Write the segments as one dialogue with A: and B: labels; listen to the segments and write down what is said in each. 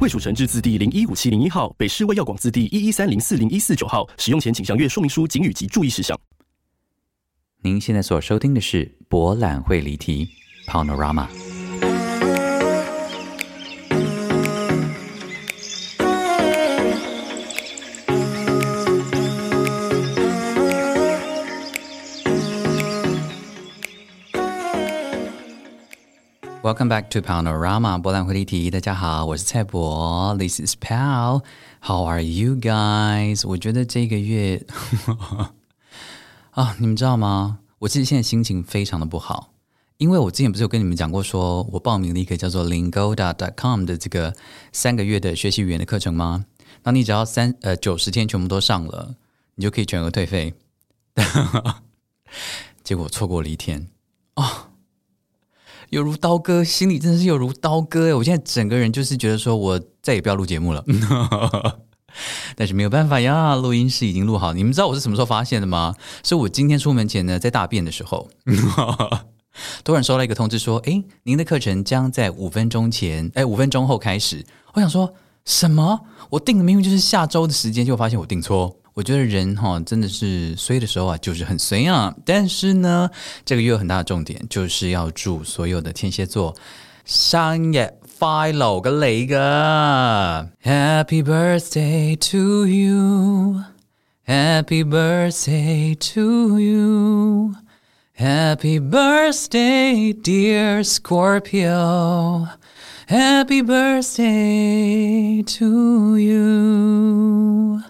A: 卫蜀成字字第零一五七零一号，北市卫药广字第一一三零四零一四九号。使用前请详阅说明书、警语及注意事项。
B: 您现在所收听的是博览会离题。Panorama。Welcome back to Panorama 博览会离题。大家好，我是蔡博，This is Pal。How are you guys？我觉得这个月 啊，你们知道吗？我其实现在心情非常的不好。因为我之前不是有跟你们讲过，说我报名了一个叫做 Lingoda.com 的这个三个月的学习语言的课程吗？那你只要三呃九十天全部都上了，你就可以全额退费。结果错过了一天哦，有如刀割，心里真的是有如刀割哎！我现在整个人就是觉得说我再也不要录节目了，但是没有办法呀，录音室已经录好。你们知道我是什么时候发现的吗？是我今天出门前呢，在大便的时候。突然收到一个通知说：“哎，您的课程将在五分钟前，哎，五分钟后开始。”我想说什么？我定的明明就是下周的时间，结果发现我定错。我觉得人哈真的是衰的时候啊，就是很衰啊。但是呢，这个月有很大的重点，就是要祝所有的天蝎座生日快乐个雷个！Happy birthday to you，Happy birthday to you。Happy birthday, dear Scorpio. Happy birthday to you.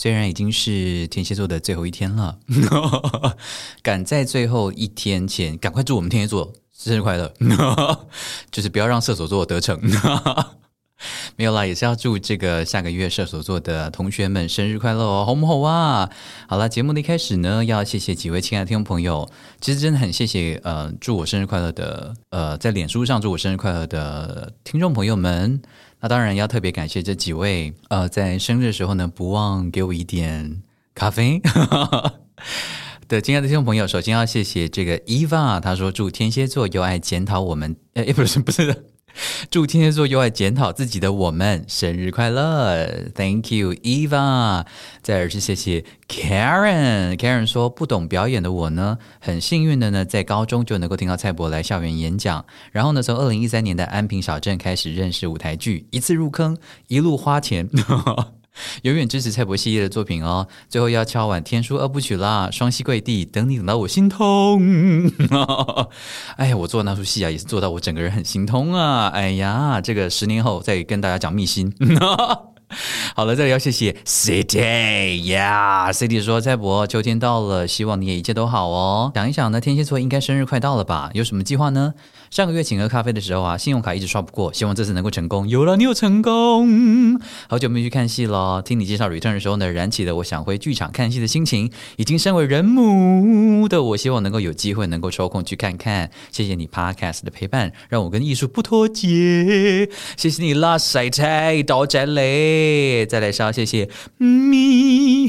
B: 虽然已经是天蝎座的最后一天了，赶在最后一天前赶快祝我们天蝎座生日快乐，就是不要让射手座得逞。没有啦，也是要祝这个下个月射手座的同学们生日快乐哦，红不红啊？好了，节目的一开始呢，要谢谢几位亲爱的听众朋友，其实真的很谢谢呃，祝我生日快乐的呃，在脸书上祝我生日快乐的听众朋友们。那当然要特别感谢这几位呃，在生日的时候呢，不忘给我一点咖啡 对亲爱的听众朋友。首先要谢谢这个 Eva，他说祝天蝎座又爱检讨我们，呃，不是不是。祝天蝎座又爱检讨自己的我们生日快乐！Thank you, Eva。再而是谢谢 Karen。Karen 说，不懂表演的我呢，很幸运的呢，在高中就能够听到蔡伯来校园演讲，然后呢，从二零一三年的安平小镇开始认识舞台剧，一次入坑，一路花钱。永远支持蔡博系列的作品哦！最后要敲碗天书二部曲啦，双膝跪地等你，等到我心痛。哎呀，我做那出戏啊，也是做到我整个人很心痛啊！哎呀，这个十年后再跟大家讲秘辛。好了，这里要谢谢 City 呀，City 说蔡博秋天到了，希望你也一切都好哦。想一想呢，天蝎座应该生日快到了吧？有什么计划呢？上个月请喝咖啡的时候啊，信用卡一直刷不过，希望这次能够成功。有了，你有成功。好久没去看戏了，听你介绍 Return 的时候呢，燃起了我想回剧场看戏的心情。已经身为人母的我，希望能够有机会能够抽空去看看。谢谢你 Podcast 的陪伴，让我跟艺术不脱节。谢谢你 Last Night 到这里，再来稍谢谢咪。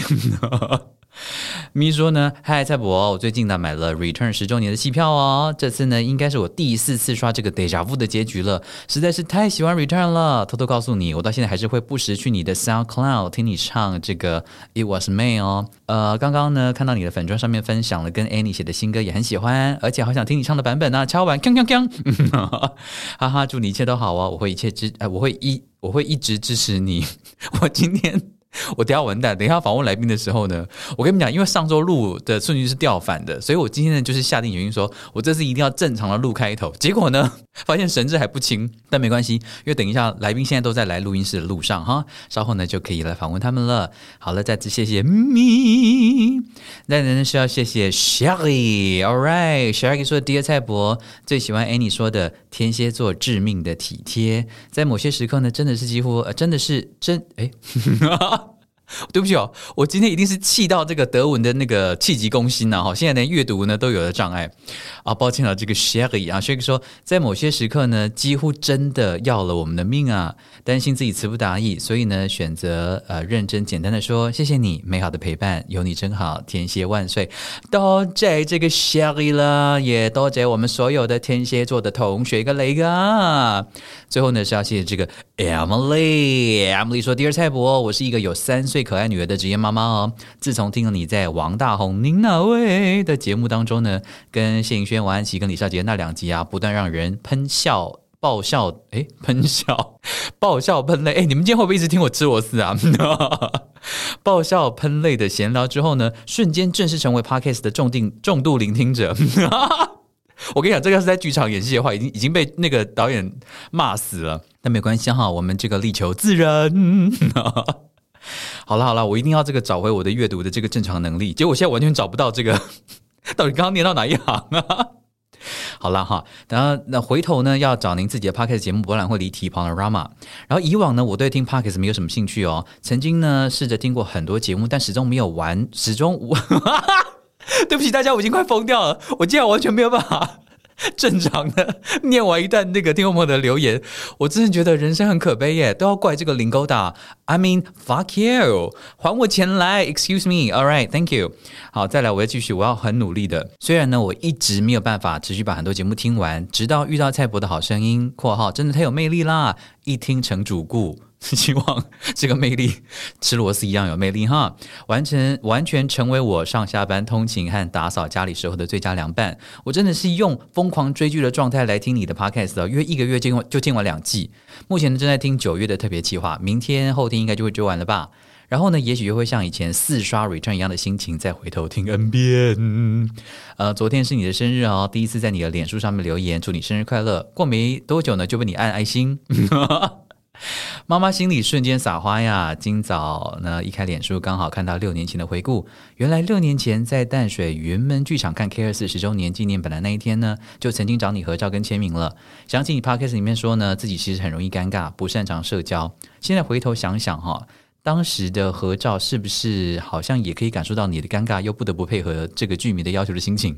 B: 咪说呢，嗨蔡博，我最近呢买了 Return 十周年的戏票哦。这次呢应该是我第四次刷这个 Deja Vu 的结局了，实在是太喜欢 Return 了。偷偷告诉你，我到现在还是会不时去你的 SoundCloud 听你唱这个 It Was Me 哦。呃，刚刚呢看到你的粉砖上面分享了跟 Annie 写的新歌，也很喜欢，而且好想听你唱的版本呢。敲完，锵锵锵，哈哈，祝你一切都好哦，我会一切支，我会一我会一直支持你。我今天。我等下完蛋，等一下访问来宾的时候呢，我跟你们讲，因为上周录的顺序是调反的，所以我今天呢就是下定决心说，我这次一定要正常的录开头。结果呢，发现神志还不清，但没关系，因为等一下来宾现在都在来录音室的路上哈，稍后呢就可以来访问他们了。好了，再次谢谢咪，那呢是要谢谢 Sherry，All right，Sherry 说第二蔡博最喜欢 Annie 说的天蝎座致命的体贴，在某些时刻呢，真的是几乎，真的是真哎。对不起哦，我今天一定是气到这个德文的那个气急攻心呐！哈，现在连阅读呢都有了障碍啊！抱歉了，这个 Sherry 啊，Sherry 说，在某些时刻呢，几乎真的要了我们的命啊！担心自己词不达意，所以呢，选择呃认真简单的说，谢谢你美好的陪伴，有你真好，天蝎万岁！多谢这个 Sherry 了，也多谢我们所有的天蝎座的同学跟雷哥。最后呢，是要谢谢这个 Emily，Emily 说，Dear 蔡伯，我是一个有三岁。可爱女儿的职业妈妈哦，自从听了你在王大红您哪位的节目当中呢，跟谢颖轩、王安琪跟李少杰那两集啊，不断让人喷笑、爆笑，哎，喷笑、爆笑、喷泪，哎，你们今天会不会一直听我吃螺丝啊？爆笑、喷泪的闲聊之后呢，瞬间正式成为 Podcast 的重定重度聆听者。我跟你讲，这个是在剧场演戏的话，已经已经被那个导演骂死了。但没关系哈，我们这个力求自然。好了好了，我一定要这个找回我的阅读的这个正常能力。结果我现在完全找不到这个，到底刚刚念到哪一行啊？好了哈，然后那回头呢要找您自己的 podcast 节目博览会离题 Panorama。然后以往呢我对听 podcast 没有什么兴趣哦，曾经呢试着听过很多节目，但始终没有完，始终无。对不起大家，我已经快疯掉了，我竟然完全没有办法。正常的念完一段那个听众朋友的留言，我真的觉得人生很可悲耶，都要怪这个林勾达。I mean fuck you，还我钱来，Excuse me，All right，Thank you。好，再来，我要继续，我要很努力的。虽然呢，我一直没有办法持续把很多节目听完，直到遇到蔡博的好声音（括号真的太有魅力啦），一听成主顾。希望这个魅力吃螺丝一样有魅力哈，完成完全成为我上下班通勤和打扫家里时候的最佳凉拌。我真的是用疯狂追剧的状态来听你的 podcast 的，因为一个月进就听完两季。目前呢正在听九月的特别计划，明天后天应该就会追完了吧。然后呢，也许又会像以前四刷 return 一样的心情，再回头听 N 遍。呃，昨天是你的生日哦，第一次在你的脸书上面留言，祝你生日快乐。过没多久呢，就被你按爱心。妈妈心里瞬间撒花呀！今早呢，一开脸书，刚好看到六年前的回顾。原来六年前在淡水云门剧场看 K 二四十周年纪念本的那一天呢，就曾经找你合照跟签名了。想起你 Podcast 里面说呢，自己其实很容易尴尬，不擅长社交。现在回头想想哈。当时的合照是不是好像也可以感受到你的尴尬，又不得不配合这个剧迷的要求的心情？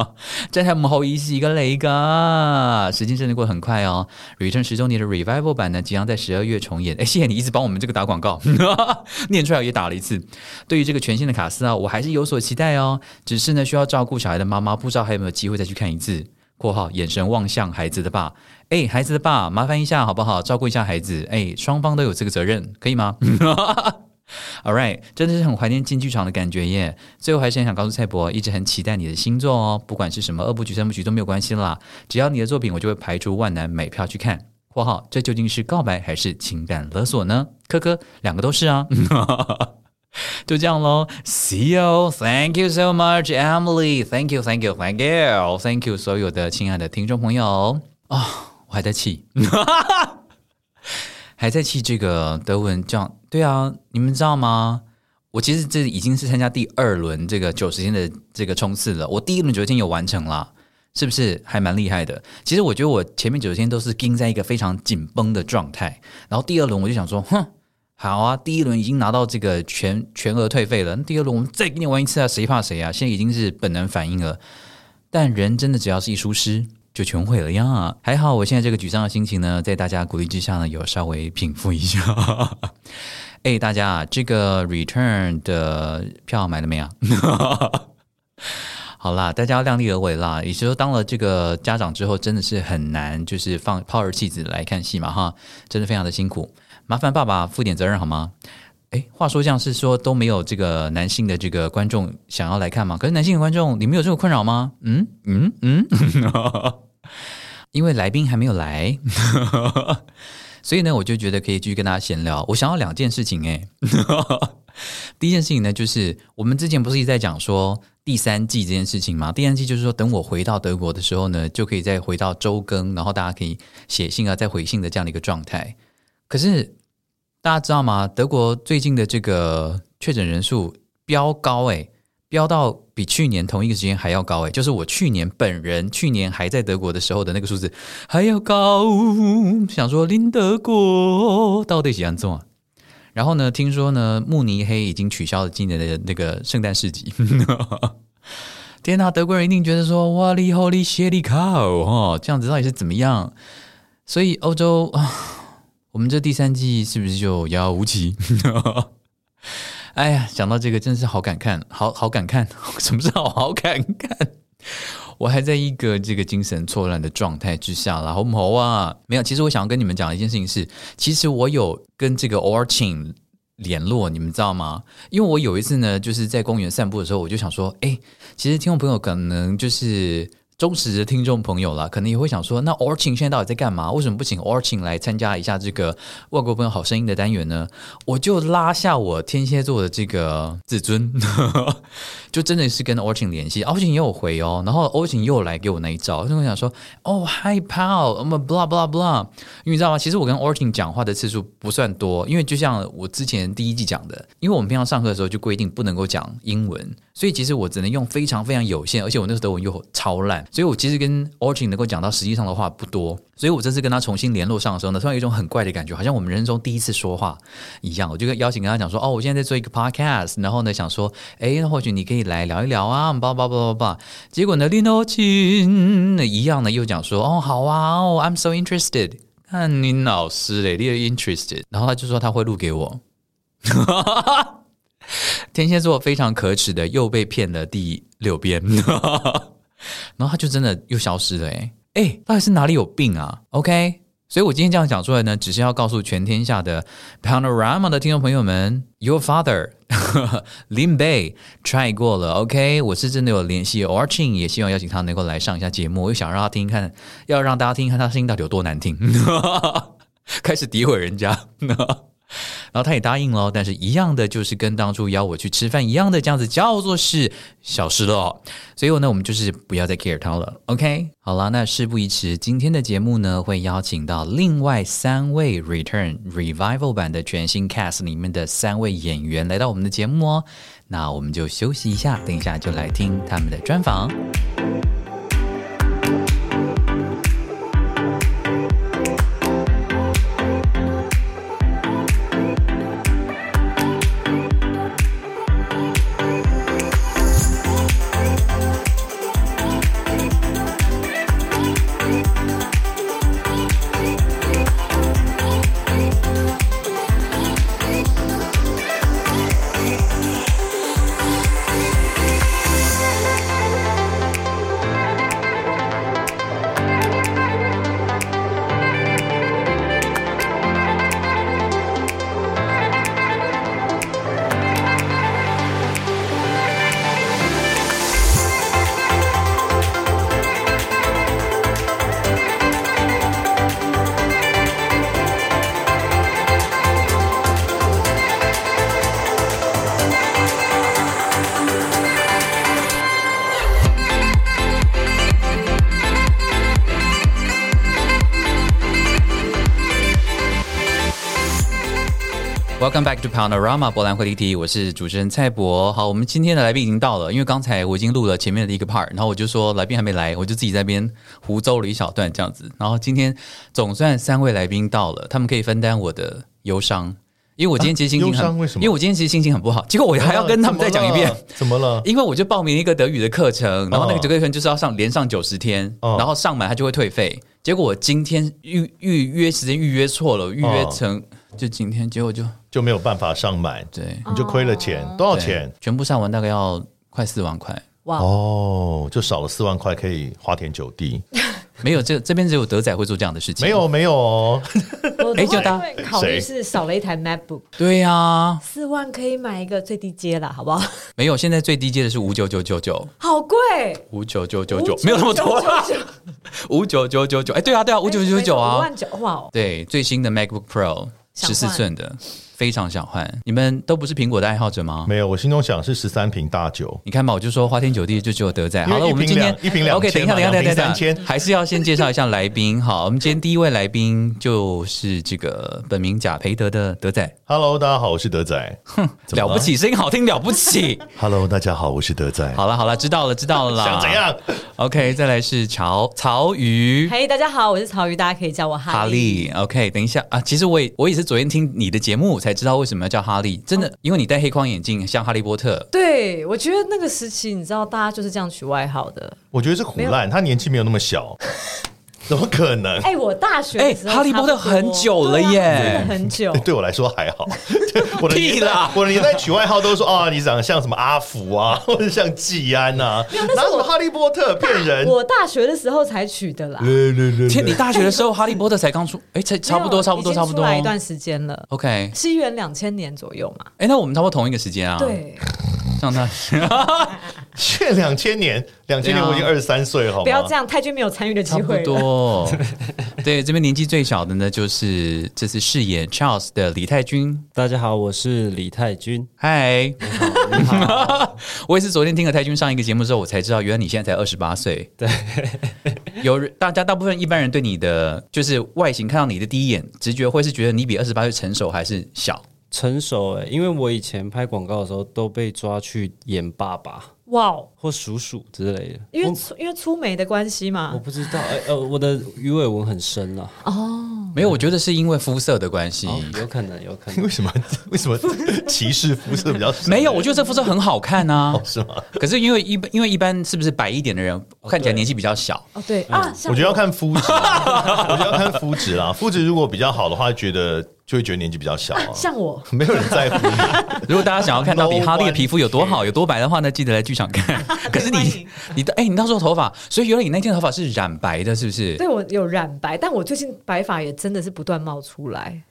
B: 在他们后一是一个雷噶，时间真的过很快哦。Return 十周年的 Revival 版呢，即将在十二月重演。哎，谢谢你一直帮我们这个打广告，念出来也打了一次。对于这个全新的卡斯啊，我还是有所期待哦。只是呢，需要照顾小孩的妈妈，不知道还有没有机会再去看一次。括号眼神望向孩子的爸，哎，孩子的爸，麻烦一下好不好？照顾一下孩子，哎，双方都有这个责任，可以吗？All right，真的是很怀念进剧场的感觉耶。最后还是很想告诉蔡博，一直很期待你的新作哦，不管是什么二部曲、三部曲都没有关系啦，只要你的作品，我就会排除万难买票去看。括号，这究竟是告白还是情感勒索呢？科科，两个都是啊。就这样喽，See you，Thank you so much，Emily，Thank you，Thank you，Thank you，Thank you，所有的亲爱的听众朋友。啊，我还在气，还在气这个德文这样，对啊，你们知道吗？我其实这已经是参加第二轮这个九十天的这个冲刺了，我第一轮九十天有完成了，是不是？还蛮厉害的？其实我觉得我前面九十天都是盯在一个非常紧绷的状态，然后第二轮我就想说，哼。好啊，第一轮已经拿到这个全全额退费了。第二轮我们再给你玩一次啊，谁怕谁啊？现在已经是本能反应了。但人真的只要是一输失，就全毁了呀。还好我现在这个沮丧的心情呢，在大家鼓励之下呢，有稍微平复一下。哎，大家啊，这个 return 的票买了没有？好啦，大家要量力而为啦。也就是说，当了这个家长之后，真的是很难，就是放抛儿弃子来看戏嘛，哈，真的非常的辛苦。麻烦爸爸负点责任好吗？哎，话说这样是说都没有这个男性的这个观众想要来看吗？可是男性的观众，你们有这个困扰吗？嗯嗯嗯，因为来宾还没有来，所以呢，我就觉得可以继续跟大家闲聊。我想要两件事情，哎，第一件事情呢，就是我们之前不是一直在讲说第三季这件事情吗？第三季就是说，等我回到德国的时候呢，就可以再回到周更，然后大家可以写信啊，再回信的这样的一个状态。可是大家知道吗？德国最近的这个确诊人数飙高，诶，飙到比去年同一个时间还要高，诶，就是我去年本人去年还在德国的时候的那个数字还要高。想说，林德国到底怎样做？然后呢，听说呢，慕尼黑已经取消了今年的那个圣诞市集。天呐，德国人一定觉得说，哇哩吼哩谢哩靠哦，这样子到底是怎么样？所以欧洲啊，我们这第三季是不是就遥遥无期？哎呀，想到这个真是好感慨，好好感慨，什么是好好感慨？我还在一个这个精神错乱的状态之下啦，好不好啊？没有，其实我想要跟你们讲一件事情是，其实我有跟这个 Orchin 联络，你们知道吗？因为我有一次呢，就是在公园散步的时候，我就想说，哎，其实听众朋友可能就是。忠实的听众朋友啦，可能也会想说，那 Orchin 现在到底在干嘛？为什么不请 Orchin 来参加一下这个外国朋友好声音的单元呢？我就拉下我天蝎座的这个自尊，就真的是跟 Orchin 联系 Orchin 也有回哦，然后 Orchin 又来给我那一招，就我想说，哦，Hi Paul，我们 blah blah blah，因为你知道吗？其实我跟 Orchin 讲话的次数不算多，因为就像我之前第一季讲的，因为我们平常上课的时候就规定不能够讲英文，所以其实我只能用非常非常有限，而且我那时候德文又超烂。所以我其实跟 Origin 能够讲到实际上的话不多，所以我这次跟他重新联络上的时候呢，突然有一种很怪的感觉，好像我们人生中第一次说话一样。我就跟邀请跟他讲说，哦，我现在在做一个 podcast，然后呢想说，哎，那或许你可以来聊一聊啊，叭叭叭叭叭。结果呢，林 o 亲一样呢又讲说，哦，好啊，哦，I'm so interested。看你老师嘞，你 interested，然后他就说他会录给我。天蝎座非常可耻的，又被骗了第六遍。然后他就真的又消失了，哎哎，到底是哪里有病啊？OK，所以我今天这样讲出来呢，只是要告诉全天下的 Panorama 的听众朋友们，Your father Lin Bei try 过了，OK，我是真的有联系 Orching，也希望邀请他能够来上一下节目，我又想让他听看，要让大家听看他声音到底有多难听，开始诋毁人家。然后他也答应了，但是一样的就是跟当初邀我去吃饭一样的，这样子叫做是小事了。所以呢，我们就是不要再 care 他了。OK，好了，那事不宜迟，今天的节目呢会邀请到另外三位 Return Revival 版的全新 Cast 里面的三位演员来到我们的节目哦。那我们就休息一下，等一下就来听他们的专访。Welcome back to Panorama 波兰会立体，我是主持人蔡博。好，我们今天的来宾已经到了，因为刚才我已经录了前面的一个 part，然后我就说来宾还没来，我就自己在边胡诌了一小段这样子。然后今天总算三位来宾到了，他们可以分担我的忧伤，因为我今天其实心情很，
C: 为什么？
B: 因为我今天其实心情很不好，结果我还要跟他们再讲一遍，
C: 怎么了？
B: 因为我就报名一个德语的课程，然后那个德语课程就是要上连上九十天，然后上满它就会退费。结果我今天预预约时间预约错了，预约成就今天，结果就。
C: 就没有办法上满，
B: 对，
C: 你就亏了钱，多少钱？
B: 全部上完大概要快四万块，
C: 哇。哦，就少了四万块可以花天酒地。
B: 没有，这这边只有德仔会做这样的事情，
C: 没有没有哦。
D: 哎，就当考虑是少了一台 MacBook，
B: 对呀，
D: 四万可以买一个最低阶了，好不好？
B: 没有，现在最低阶的是五九九九九，
D: 好贵，
B: 五九九九九，没有那么多啦，五九九九九，哎，对啊对啊，五九九九啊，
D: 五万九，哇，
B: 对，最新的 MacBook Pro 十四寸的。非常想换，你们都不是苹果的爱好者吗？
C: 没有，我心中想是十三瓶大酒。
B: 你看吧，我就说花天酒地就只有德在。好了，我们今天
C: 一瓶两
B: OK，等一下，等一下，等一下，
C: 等一下，
B: 还是要先介绍一下来宾。好，我们今天第一位来宾就是这个本名贾培德的德仔。
C: Hello，大家好，我是德仔。
B: 哼，了不起，声音好听，了不起。
C: Hello，大家好，我是德仔。
B: 好了，好了，知道了，知道了啦。
C: 想怎样
B: ？OK，再来是曹曹瑜。
D: 嘿，大家好，我是曹瑜，大家可以叫我哈利。
B: OK，等一下啊，其实我也我也是昨天听你的节目才。才知道为什么要叫哈利。真的，因为你戴黑框眼镜，像哈利波特。
D: 对，我觉得那个时期，你知道，大家就是这样取外号的。
C: 我觉得是苦难，他年纪没有那么小。怎么可能？
D: 哎，我大学哎，
B: 哈利波特很久了耶，
D: 很久。
C: 对我来说还好。
B: 我的屁啦！
C: 我的年代取外号都说啊，你长得像什么阿福啊，或者像季安呐。哪有哈利波特骗人？
D: 我大学的时候才取的啦。
B: 天，你大学的时候哈利波特才刚出，哎，才差不多，差不多，差不多，
D: 来一段时间了。
B: OK，
D: 西元两千年左右嘛。
B: 哎，那我们差不多同一个时间啊。
D: 对。
B: 像他，
C: 现两千年，两千年我已经二十三岁，好
D: 不要这样，太君没有参与的机会。
B: 多，对，这边年纪最小的呢，就是这次饰演 Charles 的李泰君。
E: 大家好，我是李泰君。
B: 嗨，
E: 你好，
B: 我也是昨天听了泰君上一个节目之后，我才知道，原来你现在才二十八岁。
E: 对，
B: 有大家大部分一般人对你的就是外形看到你的第一眼直觉会是觉得你比二十八岁成熟还是小？
E: 成熟哎，因为我以前拍广告的时候都被抓去演爸爸，哇，或叔叔之类的，
D: 因为因为粗眉的关系嘛。
E: 我不知道，哎呃，我的鱼尾纹很深啊。
B: 哦，没有，我觉得是因为肤色的关系，
E: 有可能，有可能。
C: 为什么？为什么 歧视肤色比较？
B: 没有，我觉得这肤色很好看啊。
C: 是吗？
B: 可是因为一般，因为一般是不是白一点的人看起来年纪比较小？
D: 哦，对啊，
C: 我觉得要看肤质，我觉得要看肤质啦。肤质如果比较好的话，觉得。就会觉得年纪比较小啊，
D: 像我，
C: 没有人在乎。
B: 如果大家想要看到底 哈利的皮肤有多好、有多白的话呢，记得来剧场看。可是你，你的，哎，你到时候头发，所以原来你那天头发是染白的，是不是？
D: 对，我有染白，但我最近白发也真的是不断冒出来。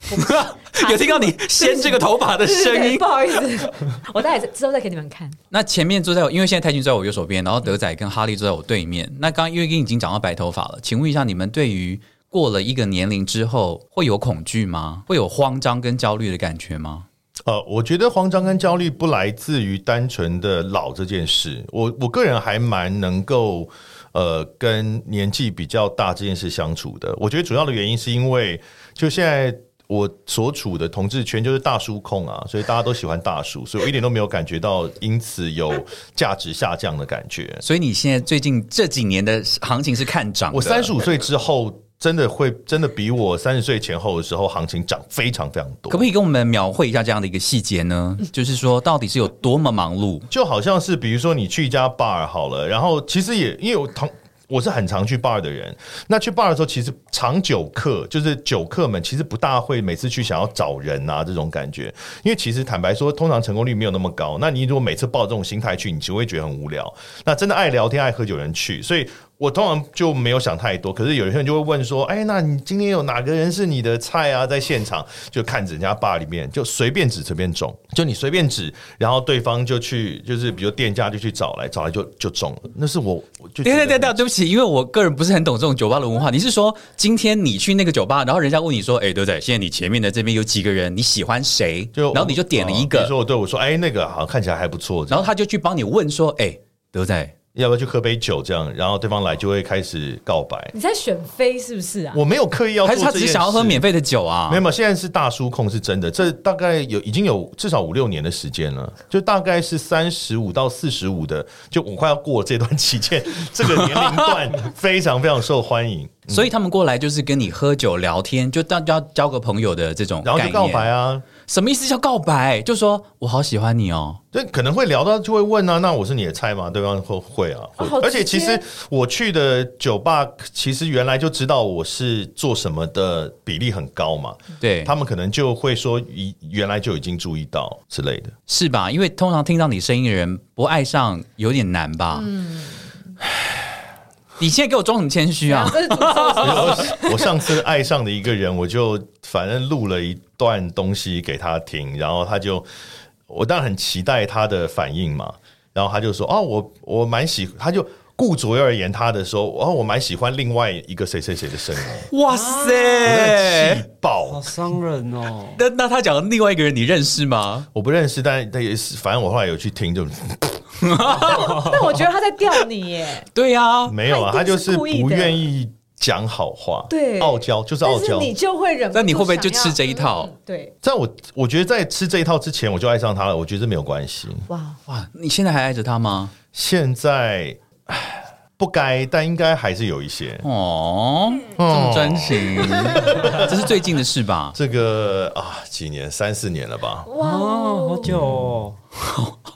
B: 有听到你掀这个头发的声音？
D: 不好意思，我待会之后再给你们看。
B: 那前面坐在，因为现在泰君坐在我右手边，然后德仔跟哈利坐在我对面。那刚刚因为已经讲到白头发了，请问一下，你们对于？过了一个年龄之后，会有恐惧吗？会有慌张跟焦虑的感觉吗？
C: 呃，我觉得慌张跟焦虑不来自于单纯的老这件事。我我个人还蛮能够呃跟年纪比较大这件事相处的。我觉得主要的原因是因为就现在我所处的同志圈就是大叔控啊，所以大家都喜欢大叔，所以我一点都没有感觉到因此有价值下降的感觉。
B: 所以你现在最近这几年的行情是看涨？
C: 我三十五岁之后。真的会真的比我三十岁前后的时候行情涨非常非常多，
B: 可不可以跟我们描绘一下这样的一个细节呢？就是说到底是有多么忙碌？
C: 就好像是比如说你去一家 bar 好了，然后其实也因为我同我是很常去 bar 的人，那去 bar 的时候其实长酒客就是酒客们其实不大会每次去想要找人啊这种感觉，因为其实坦白说，通常成功率没有那么高。那你如果每次抱这种心态去，你只会觉得很无聊。那真的爱聊天爱喝酒人去，所以。我通常就没有想太多，可是有些人就会问说：“哎，那你今天有哪个人是你的菜啊？”在现场就看着人家吧里面，就随便指随便中，就你随便指，然后对方就去，就是比如店家就去找来，找来就就中了。那是我，
B: 对对对对，对不起，因为我个人不是很懂这种酒吧的文化。你是说今天你去那个酒吧，然后人家问你说：“哎，对不对？现在你前面的这边有几个人？你喜欢谁？”就然后你就点了一个，
C: 说我对我说：“哎，那个好像看起来还不错。”
B: 然后他就去帮你问说：“哎，德仔。”
C: 要不要去喝杯酒？这样，然后对方来就会开始告白。
D: 你在选妃是不是啊？
C: 我没有刻意要，
B: 还是他只是想要喝免费的酒啊？
C: 没有，现在是大叔控是真的。这大概有已经有至少五六年的时间了，就大概是三十五到四十五的，就我快要过这段期间，这个年龄段非常非常受欢迎。
B: 所以他们过来就是跟你喝酒聊天，就当交交个朋友的这种，
C: 然后就告白啊。
B: 什么意思叫告白？就说我好喜欢你哦。
C: 对，可能会聊到就会问啊，那我是你的菜吗？对方会会啊，而且其实我去的酒吧，其实原来就知道我是做什么的比例很高嘛。
B: 对
C: 他们可能就会说，原原来就已经注意到之类的，
B: 是吧？因为通常听到你声音的人不爱上有点难吧？嗯。你现在给我装什么谦虚啊？
C: 我上次爱上的一个人，我就反正录了一段东西给他听，然后他就，我当然很期待他的反应嘛。然后他就说：“哦，我我蛮喜，他就顾左右而言他的说，哦，我蛮喜欢另外一个谁谁谁的声音。”
B: 哇塞，
C: 气爆，
E: 好伤人哦。
B: 那那他讲的另外一个人，你认识吗？
C: 我不认识，但但也是，反正我后来有去听，就。
D: 但我觉得他在吊你耶。
B: 对呀，
C: 没有啊，他就是不愿意讲好话，
D: 对，
C: 傲娇就是傲娇，
D: 你就会忍。
B: 那你会不会就吃这一套？
D: 对，
C: 在我我觉得在吃这一套之前，我就爱上他了。我觉得没有关系。哇
B: 哇，你现在还爱着他吗？
C: 现在。不该，但应该还是有一些。
B: 哦，这么专情，这是最近的事吧？
C: 这个啊，几年三四年了吧？
E: 哇，好久哦，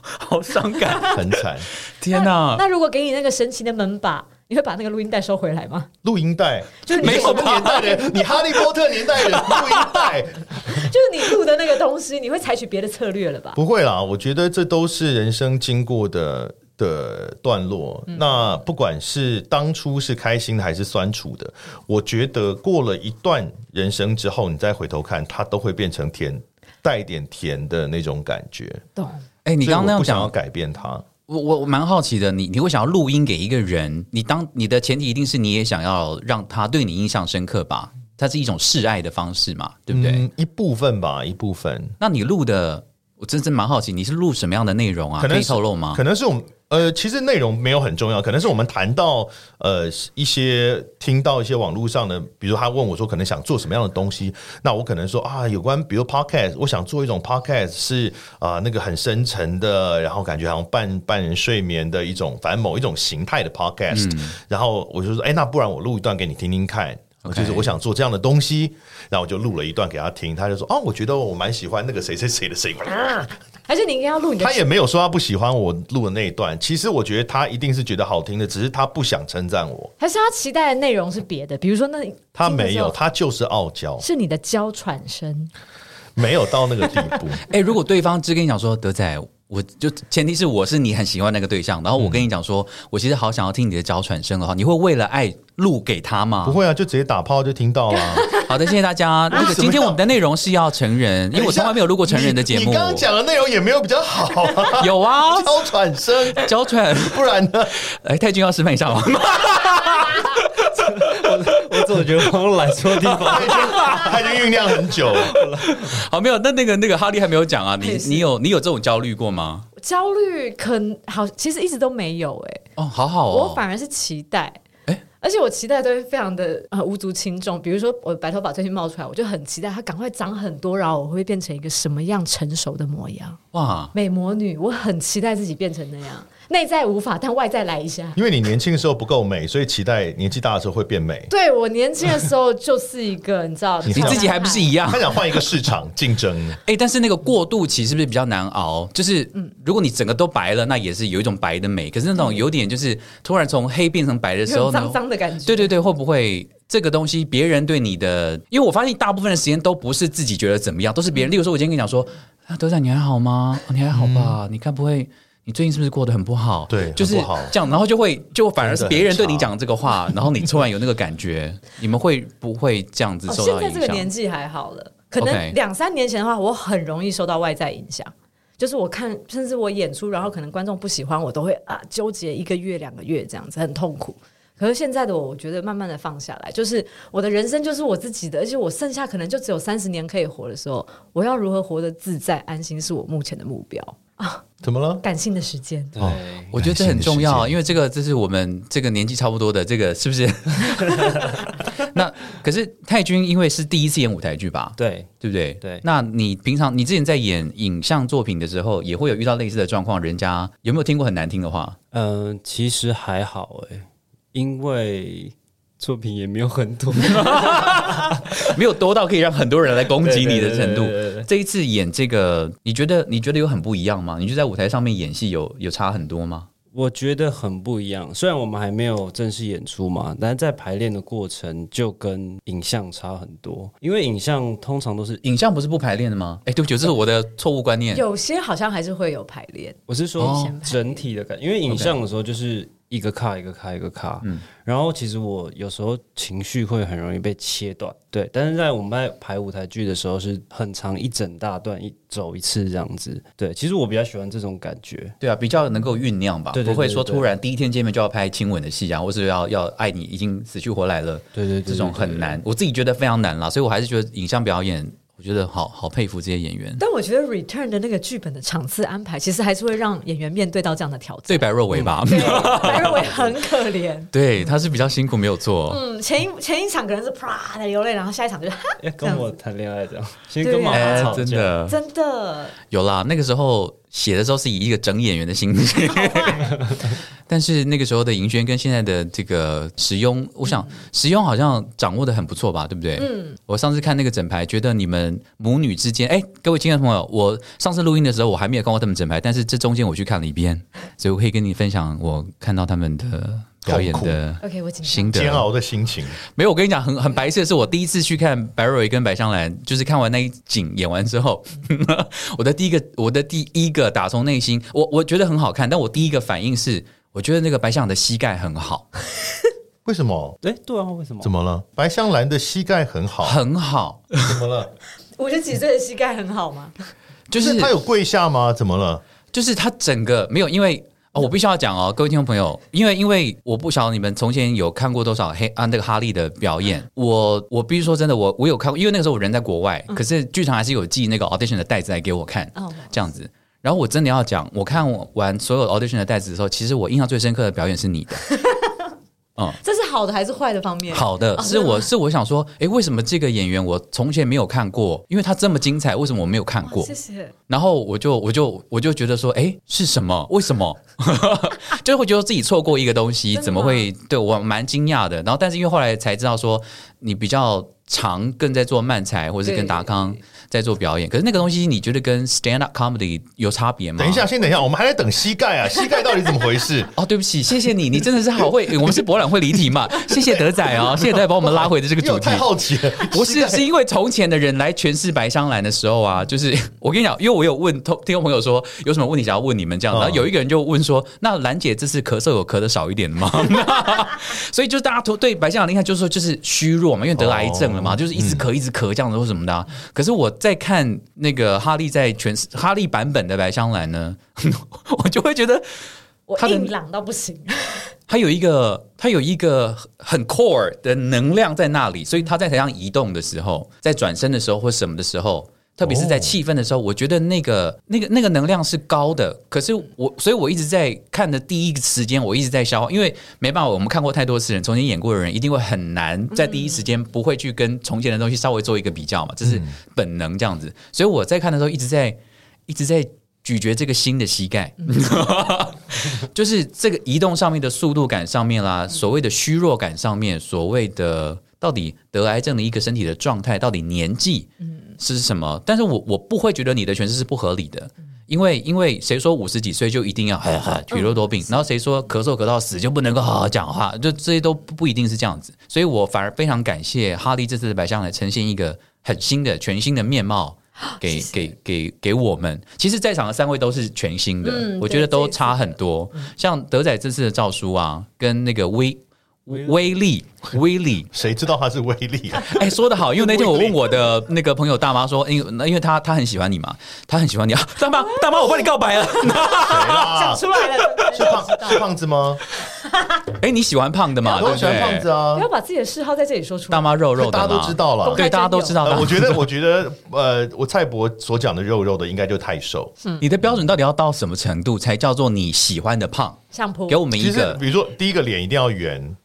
B: 好伤感，
C: 很惨。
B: 天哪！
D: 那如果给你那个神奇的门把，你会把那个录音带收回来吗？
C: 录音带
D: 就是
C: 你什么年代的？你哈利波特年代的录音带，
D: 就是你录的那个东西，你会采取别的策略了吧？
C: 不会啦，我觉得这都是人生经过的的段落。那不管是当初是开心的还是酸楚的，我觉得过了一段人生之后，你再回头看，它都会变成甜，带一点甜的那种感觉。
D: 懂？
B: 哎，你刚刚那样
C: 不想要，改变它。
B: 我我我蛮好奇的，你你会想要录音给一个人，你当你的前提一定是你也想要让他对你印象深刻吧？它是一种示爱的方式嘛，对不对？
C: 嗯，一部分吧，一部分。
B: 那你录的，我真真蛮好奇，你是录什么样的内容啊？可以透露吗
C: 可？能是我们呃，其实内容没有很重要，可能是我们谈到呃一些听到一些网络上的，比如他问我说可能想做什么样的东西，那我可能说啊，有关比如 podcast，我想做一种 podcast 是啊、那个很深沉的，然后感觉好像半半人睡眠的一种，反正某一种形态的 podcast，、然后我就说，哎，那不然我录一段给你听听看。就是我想做这样的东西，然后我就录了一段给他听，他就说：“哦，我觉得我蛮喜欢那个谁谁谁的声音。”
D: 还是你应该要录你的？
C: 他也没有说他不喜欢我录的那一段，其实我觉得他一定是觉得好听的，只是他不想称赞我。
D: 还是他期待的内容是别的？比如说那
C: 他没有，他就是傲娇，
D: 是你的娇喘声，
C: 没有到那个地步。
B: 哎、如果对方只跟你讲说，德仔，我就前提是我是你很喜欢那个对象，然后我跟你讲说，我其实好想要听你的娇喘声的话，你会为了爱录给他吗？
C: 不。会啊，就直接打炮就听到了。
B: 好的，谢谢大家。那个今天我们的内容是要成人，因为我从来没有录过成人的节目。
C: 刚刚讲的内容也没有比较好啊，
B: 有啊，
C: 娇喘声，
B: 娇喘。
C: 不然呢？
B: 哎，太君要示范一下吗？
E: 我总觉得好像来错地方。
C: 他已经酝酿很久了。
B: 好，没有。那那个那个哈利还没有讲啊，你你有你有这种焦虑过吗？
D: 焦虑可能好，其实一直都没有哎、
B: 哦，好好哦。
D: 我反而是期待。
B: 哎
D: 而且我期待都会非常的呃无足轻重，比如说我白头发最近冒出来，我就很期待它赶快长很多，然后我会变成一个什么样成熟的模样，
B: 哇，
D: 美魔女，我很期待自己变成那样，内在无法，但外在来一下。
C: 因为你年轻的时候不够美，所以期待年纪大的时候会变美。
D: 对我年轻的时候就是一个，你知道，
C: 你
B: 你自己还不是一样
C: 他？想换一个市场竞争，
B: 哎、但是那个过渡期是不是比较难熬？就是，如果你整个都白了，那也是有一种白的美。可是那种有点就是突然从黑变成白的时候
D: 脏，脏的感觉。
B: 对对对，会不会这个东西别人对你的？因为我发现大部分的时间都不是自己觉得怎么样，都是别人。例如说，我今天跟你讲说，啊，德仔你还好吗？哦你还好吧？你该不会？你最近是不是过得很不好？
C: 对
B: 就是这样，然后就会就反而是别人对你
C: 差
B: 讲这个话，然后你突然有那个感觉，你们会不会这样子
D: 哦，
B: 受
D: 现在
B: 到影响？
D: 这个年纪还好了，可能两三年前的话，我很容易受到外在影响。就是我看，甚至我演出，然后可能观众不喜欢我，都会啊纠结一个月、两个月这样子，很痛苦。可是现在的我，我觉得慢慢的放下来，就是我的人生就是我自己的，而且我剩下可能就只有三十年可以活的时候，我要如何活得自在安心，是我目前的目标啊。
C: 怎么了？
D: 感性的时间，
E: 对，
B: 我觉得这很重要，因为这个这是我们这个年纪差不多的，这个是不是？那可是太君因为是第一次演舞台剧吧，
E: 对，
B: 对不对？
E: 对
B: 那你平常你之前在演影像作品的时候，也会有遇到类似的状况，人家有没有听过很难听的话？
E: 嗯、其实还好哎，因为作品也没有很多。
B: 没有多到可以让很多人来攻击你的程度。这一次演这个，你觉得你觉得有很不一样吗？你就在舞台上面演戏有有差很多吗？
E: 我觉得很不一样，虽然我们还没有正式演出嘛，但是在排练的过程就跟影像差很多，因为影像通常都是，
B: 影像不是不排练的吗？哎，对不起，这是我的错误观念。
D: 有些好像还是会有排练。
E: 我是说
B: 哦
E: 整体的感觉，因为影像的时候就是一个卡一个卡一个卡，
B: 嗯。
E: 然后其实我有时候情绪会很容易被切断，对，但是在我们在排舞台剧的时候是很长一整大段一走一次这样子，对，其实我比较喜欢这种感觉，
B: 对啊，比较能够酝酿吧，
E: 对对对
B: 不会说突然第一天见面就要拍亲吻的戏啊，或是要要爱你已经死去活来了，
E: 对对对。
B: 这种很难，我自己觉得非常难啦，所以我还是觉得影像表演，我觉得好好佩服这些演员，
D: 但我觉得 Return 的那个剧本的场次安排，其实还是会让演员面对到这样的挑战。
B: 对白若薇吧，
D: 对，白若薇很可怜。
B: 对，他是比较辛苦，没有做。
D: 嗯，前一前一场可能是啪的流泪，然后下一场就哈，
E: 要跟我谈恋爱这样，先跟妈
B: 哎
E: 妈吵架，
B: 真的。
D: 真的。
B: 有啦，那个时候写的时候是以一个整演员的心情，但是那个时候的银轩跟现在的这个石庸，我想石庸好像掌握的很不错吧，对不对？嗯，我上次看那个整排，觉得你们母女之间，哎，各位亲爱的朋友，我上次录音的时候我还没有看过他们整排，但是这中间我去看了一遍，所以我可以跟你分享我看到他们的表演的
D: OK，我紧张
B: 心得。
C: 煎熬的心情，
B: 没有，我跟你讲，很很白色的是，我第一次去看白瑞跟白香兰，就是看完那一景演完之后，我的第一个，我的第一个打从内心，我我觉得很好看，但我第一个反应是，我觉得那个白香兰的膝盖很好，
C: 为什么？
E: 哎，对啊，为什么？
C: 怎么了？白香兰的膝盖很好，
B: 很好，
C: 怎么了？
D: 五十几岁的膝盖很好吗？
B: 就是
C: 他有跪下吗？怎么了？
B: 就是他整个没有，因为。哦，我必须要讲哦，各位听众朋友，因为因为我不晓得你们从前有看过多少黑啊那个哈利的表演，我我必须说真的，我我有看过，因为那个时候我人在国外，可是剧场还是有寄那个 audition 的袋子来给我看，
D: 哦
B: 这样子。然后我真的要讲，我看完所有 audition 的袋子的时候，其实我印象最深刻的表演是你的，
D: 这是好的还是坏的方面？
B: 好的，是我是我想说，诶，为什么这个演员我从前没有看过？因为他这么精彩，为什么我没有看过？
D: 谢谢。
B: 然后我就我就我就觉得说，哎，是什么？为什么？就是会觉得自己错过一个东西，怎么会？对我蛮惊讶的。然后，但是因为后来才知道说，你比较常更在做漫才，或者是跟达康在做表演。可是那个东西，你觉得跟 stand up comedy 有差别吗？
C: 等一下，。先等一下，我们还在等膝盖啊，膝盖到底怎么回事？
B: 哦，对不起，谢谢你，你真的是好会。我们是博览会离题嘛？谢谢德仔哦，谢谢德仔把我们拉回的这个主题
C: 太。好奇了，
B: 不是，是因为从前的人来诠释白香兰的时候啊，就是我跟你讲，因为我有问听听众朋友说有什么问题想要问你们这样，
C: 嗯
B: 然后有一个人就问说，那兰姐这次咳嗽有咳的少一点吗？所以就是大家都对白香兰的印象就是说就是虚弱嘛，因为得癌症了嘛，就是一直咳一直咳这样子或什么的啊、可是我在看那个哈利在诠释哈利版本的白香兰呢，我就会觉得
D: 我硬朗到不行，
B: 他有一个，他有一个很 core 的能量在那里，所以他在台上移动的时候，在转身的时候或什么的时候，特别是在气氛的时候，我觉得那个那个那个能量是高的。可是我，所以我一直在看的第一个时间，我一直在消化，因为没办法，我们看过太多次人，从前演过的人，一定会很难在第一时间不会去跟从前的东西稍微做一个比较嘛，这是本能这样子。所以我在看的时候，一直在一直在咀嚼这个新的膝盖。就是这个移动上面的速度感上面啦，所谓的虚弱感上面，所谓的到底得癌症的一个身体的状态，到底年纪是什么？但是我我不会觉得你的诠释是不合理的。因为因为谁说五十几岁就一定要哎呀体弱多病，然后谁说咳嗽咳到死就不能够好好讲话，就这些都不不一定是这样子。所以我反而非常感谢哈利这次的白象来呈现一个很新的全新的面貌。给给给给我们，其实，在场的三位都是全新的，
D: 嗯
B: 我觉得都差很多。像德仔这次的诏书啊，跟那个威威力威力，
C: 谁知道他是威力啊？
B: 哎，说的好，因为那天 我问我的那个朋友大妈说，因为因为他他很喜欢你嘛，他很喜欢你啊，大妈大妈，我帮你告白了。
D: 讲？出来了，
C: 是胖是胖子吗？
B: 哎，你喜欢胖的嘛？
C: 我喜欢胖子？啊
D: 不，要把自己的嗜好在这里说出来。
B: 大妈肉肉的嘛，
C: 大家都知道了
B: 对，大家都知道。
C: 呃我觉得，我觉得，呃，我蔡博所讲的肉肉的，应该就太瘦。
B: 你的标准到底要到什么程度才叫做你喜欢的胖？
D: 相扑
B: 给我们一
C: 其实
B: 个，
C: 比如说，第一个脸一定要圆，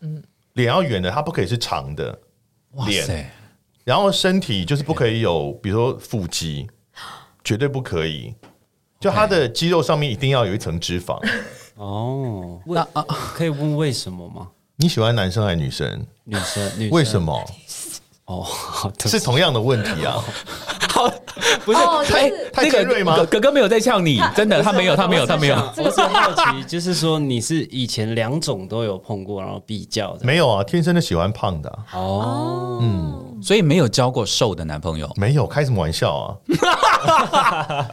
C: 脸要圆的，它不可以是长的，
B: 哇
C: 脸
B: 塞，
C: 然后身体就是不可以有，比如说腹肌，绝对不可以。就它的肌肉上面一定要有一层脂肪。
E: 哦，为
B: 那啊，
E: 可以问为什么吗？
C: 你喜欢男生还是女生？
E: 女生，女生
C: 为什？么？
E: 哦，好的，
C: 是同样的问题啊。
B: 好，不是
D: 哦就是
B: 哎
C: 太
B: 那个
C: 尖锐吗
B: 哥哥哥没有在呛你，真的，他没有，他没有，他没有。
E: 我是好奇，就是说你是以前两种都有碰过，然后比较的。
C: 没有啊，天生的喜欢胖的啊、
E: 哦，
B: 所以没有交过瘦的男朋友。
C: 没有开什么玩笑啊？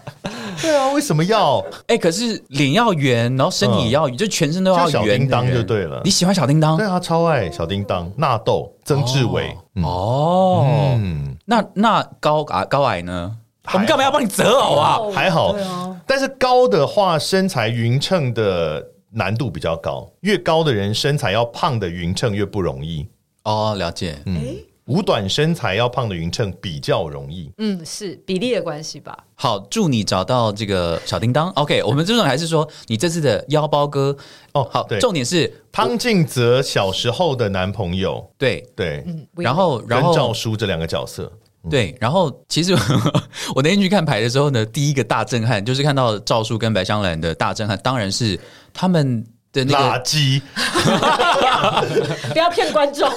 C: 对啊，为什么要？
B: 哎、可是脸要圆，然后身体也要，就全身都要
C: 就小
B: 圆
C: 叮当就对了
B: 你喜欢小叮当？
C: 对啊，超爱小叮当、纳豆、曾志伟。嗯
B: 哦，
C: 嗯，
B: 那那高啊高矮呢？我们干嘛要帮你择偶啊？
D: 哦
C: 还好
D: 啊，
C: 但是高的话，身材匀称的难度比较高，越高的人身材要胖的匀称越不容易。
B: 哦，了解。
C: 嗯，五短身材要胖的匀称比较容易。
D: 嗯，是比例的关系吧？
B: 好，祝你找到这个小叮当。OK，我们这种还是说你这次的腰包哥
C: 哦
B: 好，
C: 对
B: 重点是
C: 汤静泽小时候的男朋友，
B: 对，
C: 对，
D: 嗯，
B: 然后然
C: 后赵
B: 后
C: 叔这两个角色，
B: 对，然后其实 我那天去看牌的时候呢，第一个大震撼就是看到赵树跟白香兰的大震撼，当然是他们的那个，
C: 垃圾，
D: 不要骗观众。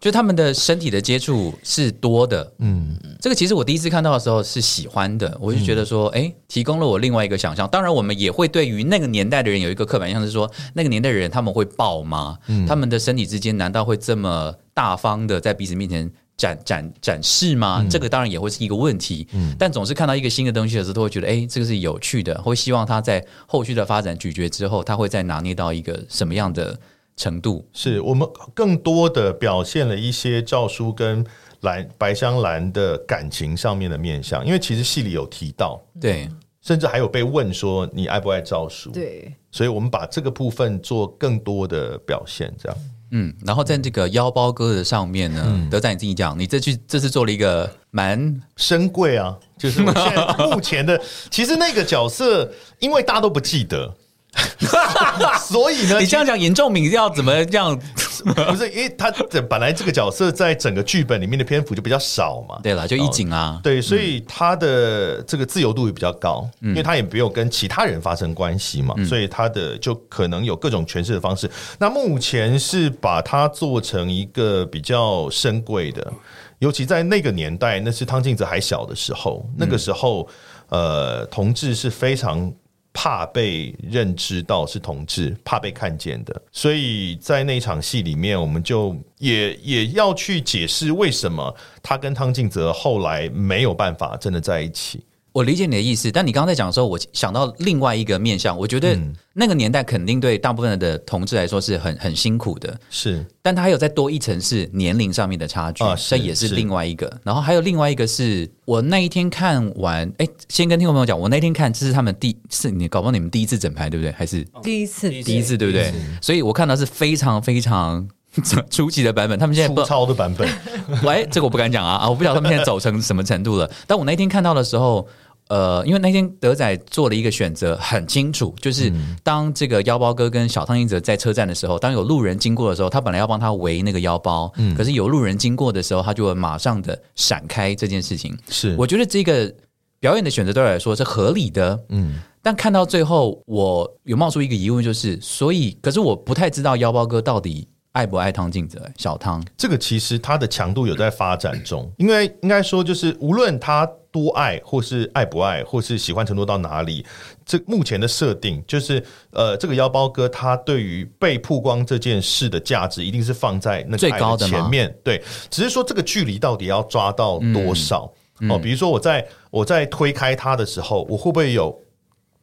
B: 就他们的身体的接触是多的。嗯，这个其实我第一次看到的时候是喜欢的，我就觉得说，哎、提供了我另外一个想象。当然，我们也会对于那个年代的人有一个刻板印象，是说那个年代的人他们会抱吗？他们的身体之间难道会这么大方的在彼此面前？展展展示吗？这个当然也会是一个问题，但总是看到一个新的东西的时候，都会觉得，哎，这个是有趣的，会希望他在后续的发展咀嚼之后，他会再拿捏到一个什么样的程度？
C: 是我们更多的表现了一些赵叔跟蓝白香兰的感情上面的面相，因为其实戏里有提到，
B: 对，
C: 甚至还有被问说你爱不爱赵叔？，
D: 对，
C: 所以我们把这个部分做更多的表现，这样。
B: 嗯，然后在这个腰包哥的上面呢，德仔你自己讲，你这句这次做了一个蛮
C: 深贵啊，就是我现在目前的，其实那个角色，因为大家都不记得，所以呢，
B: 你这样讲，严仲敏要怎么样？
C: 不是因为他这本来这个角色在整个剧本里面的篇幅就比较少嘛，
B: 对了，就一景啊，
C: 对，所以他的这个自由度也比较高，因为他也没有跟其他人发生关系嘛，所以他的就可能有各种诠释的方式。那目前是把它做成一个比较深贵的，尤其在那个年代，那是汤静子还小的时候，那个时候，呃，同志是非常。怕被认知到是同志，怕被看见的，所以在那场戏里面，我们就也也要去解释为什么他跟汤静泽后来没有办法真的在一起。
B: 我理解你的意思，但你刚刚在讲的时候，我想到另外一个面向，我觉得那个年代肯定对大部分的同志来说是很很辛苦的，
C: 是
B: 但它还有再多一层是年龄上面的差距，这也是
C: 是
B: 另外一个。然后还有另外一个是我那一天看完，哎，先跟听众朋友讲，我那天看这是他们第是你搞不好你们第一次整排对不对？还是
D: 第一次，
B: 第一次对不对？所以我看到是非常非常 初级的版本，他们现在不
C: 粗糙的版本，
B: 喂，这个我不敢讲啊啊！我不晓得他们现在走成什么程度了。但我那天看到的时候，呃，因为那天德仔做了一个选择，很清楚，就是当这个腰包哥跟小汤英泽在车站的时候，当有路人经过的时候，他本来要帮他围那个腰包，可是有路人经过的时候，他就会马上的闪开这件事情。
C: 是
B: 我觉得这个表演的选择对我来说是合理的，嗯。但看到最后，我有冒出一个疑问，就是，所以，可是我不太知道腰包哥到底爱不爱汤静泽、小汤。
C: 这个其实它的强度有在发展中，因为应该说就是无论他多爱，或是爱不爱，或是喜欢程度到哪里，这目前的设定就是呃，这个腰包哥他对于被曝光这件事的价值一定是放在那个
B: 最高的
C: 前面，对，只是说这个距离到底要抓到多少、
B: 嗯
C: 哦？比如说我在我在推开他的时候，我会不会有？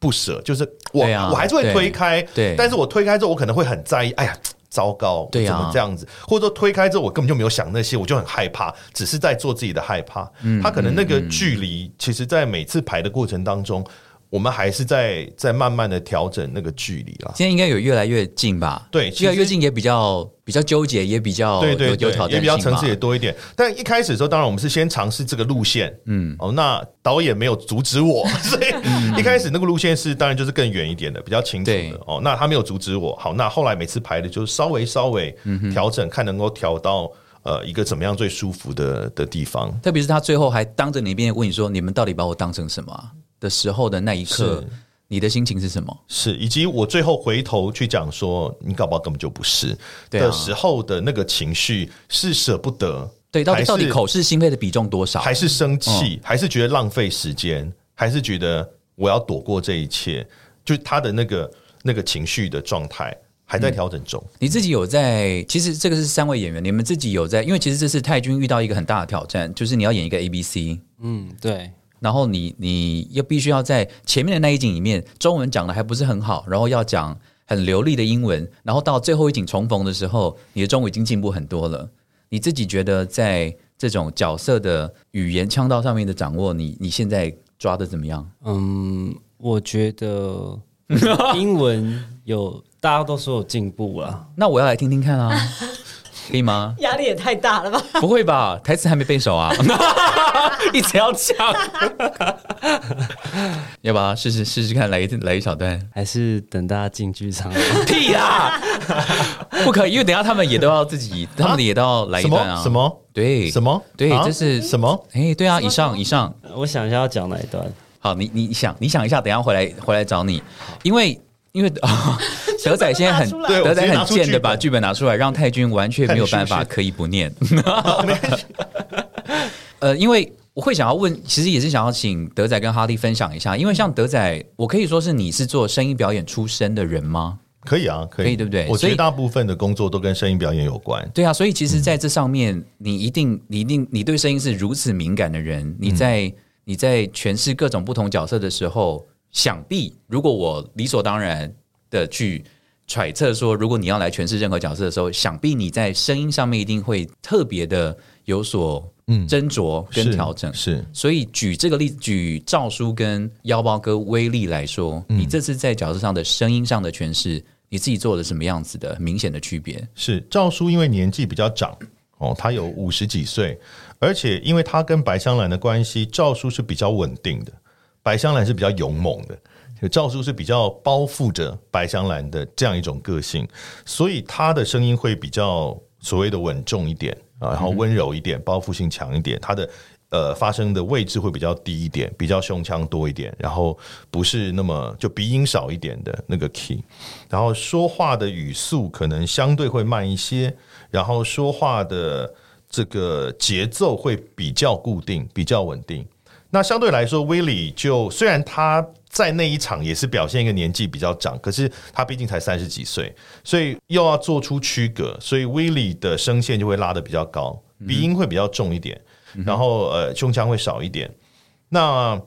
C: 不舍，就是我、
B: 啊
C: 我还是会推开，
B: 对
C: 但是我推开之后，我可能会很在意，哎呀，糟糕，
B: 对啊
C: 怎么这样子？或者说推开之后，我根本就没有想那些，我就很害怕，只是在做自己的害怕。
B: 嗯
C: 他可能那个距离，其实，在每次排的过程当中，我们还是在在慢慢的调整那个距离啦。
B: 现在应该有越来越近吧？
C: 对
B: 越来越近也比较比较纠结，也比较有
C: 对对对
B: 有挑，战
C: 也比较层次也多一点。但一开始的时候，当然我们是先尝试这个路线，嗯，哦，那导演没有阻止我，所以一开始那个路线是当然就是更远一点的，比较清楚的。哦，那他没有阻止我，好，那后来每次排的就是稍微稍微调整，看能够调到呃一个怎么样最舒服的的地方。
B: 特别是他最后还当着你面问你说：“你们到底把我当成什么啊、的时候的那一刻，你的心情是什么？
C: 是，以及我最后回头去讲说，你搞不好根本就不是的时候的那个情绪，是舍不得，
B: 对，到底到底口是心非的比重多少？
C: 还是生
B: 嗯
C: 气，还是觉得浪费时间，还是觉得我要躲过这一切，就是他的那个那个情绪的状态还在调整中。
B: 你自己有在？其实这个是三位演员，你们自己有在？因为其实这次泰军遇到一个很大的挑战，就是你要演一个 A B C，
E: 嗯，对，
B: 然后你你又必须要在前面的那一景里面，中文讲的还不是很好，然后要讲很流利的英文，然后到最后一景重逢的时候，你的中文已经进步很多了。你自己觉得在这种角色的语言腔调上面的掌握，你你现在抓的怎么样？
E: 嗯，我觉得英文有大家都说有进步啊。
B: 那我要来听听看啊，可以吗？
D: 压力也太大了吧？
B: 不会吧？台词还没背熟啊，一直要讲。要不要试试试试看来一来一小段？
E: 还是等大家进剧场。
B: 屁啦，不可以，因为等下他们也都要自己，他们也都要来一段啊。
C: 么什？么
B: 对，
C: 什么？
B: 对，
C: 啊
B: 这是
C: 什么？
B: 哎，对啊，以上以上，
E: 我想一下要讲哪一段。
B: 好，你你想你想一下，等一下回来回来找你，因为因为、啊、德仔现在很德仔很贱的把
C: 剧本
B: 拿出来，让太君完全没有办法可以不念。呃，因为我会想要问，其实也是想要请德仔跟哈利分享一下，因为像德仔，我可以说是你是做声音表演出身的人吗？
C: 可以啊，可以，
B: 可以对不对所以
C: 我绝大部分的工作都跟声音表演有关。
B: 对啊，所以其实在这上面，你一定、你一定、你对声音是如此敏感的人，你在、你在诠释各种不同角色的时候，想必如果我理所当然的去揣测说，如果你要来诠释任何角色的时候，想必你在声音上面一定会特别的有所斟酌跟调整。
C: 是
B: 所以举这个例子，举赵叔跟腰包哥威力来说，你这次在角色上的声音上的诠释，你自己做了什么样子的明显的区别？
C: 是，赵叔因为年纪比较长哦，他有五十几岁，而且因为他跟白香兰的关系，赵叔是比较稳定的，白香兰是比较勇猛的。赵叔是比较包覆着白香兰的这样一种个性，所以他的声音会比较所谓的稳重一点啊，然后温柔一点，包覆性强一点，他的。呃，发声的位置会比较低一点，比较胸腔多一点，然后不是那么就鼻音少一点的那个 key，然后说话的语速可能相对会慢一些，然后说话的这个节奏会比较固定，比较稳定。那相对来说，威利就虽然他在那一场也是表现一个年纪比较长，可是他毕竟才三十几岁，所以又要做出区隔，所以威利的声线就会拉得比较高，鼻音会比较重一点，然后呃胸腔会少一点。那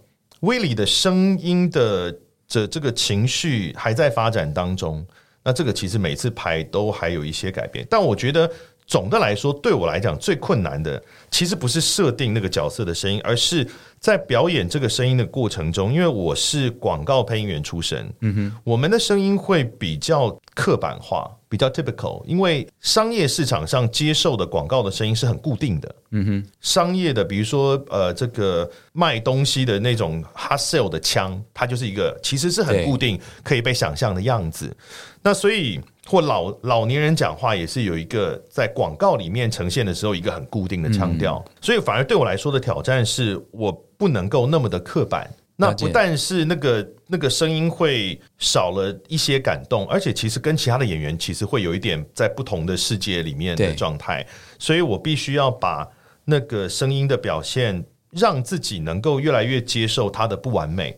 C: 威利的声音的这这个情绪还在发展当中，那这个其实每次排都还有一些改变，但我觉得总的来说，对我来讲最困难的其实不是设定那个角色的声音，而是在表演这个声音的过程中，因为我是广告配音员出身，嗯哼，我们的声音会比较刻板化，比较 typical，因为商业市场上接受的广告的声音是很固定的，嗯哼商业的，比如说呃，这个卖东西的那种 hard sell 的腔，它就是一个其实是很固定，可以被想象的样子。那所以或老老年人讲话也是有一个在广告里面呈现的时候一个很固定的腔调，所以反而对我来说的挑战是我不能够那么的刻板。那不但是那个那个声音会少了一些感动，而且其实跟其他的演员其实会有一点在不同的世界里面的状态，所以我必须要把那个声音的表现，让自己能够越来越接受它的不完美，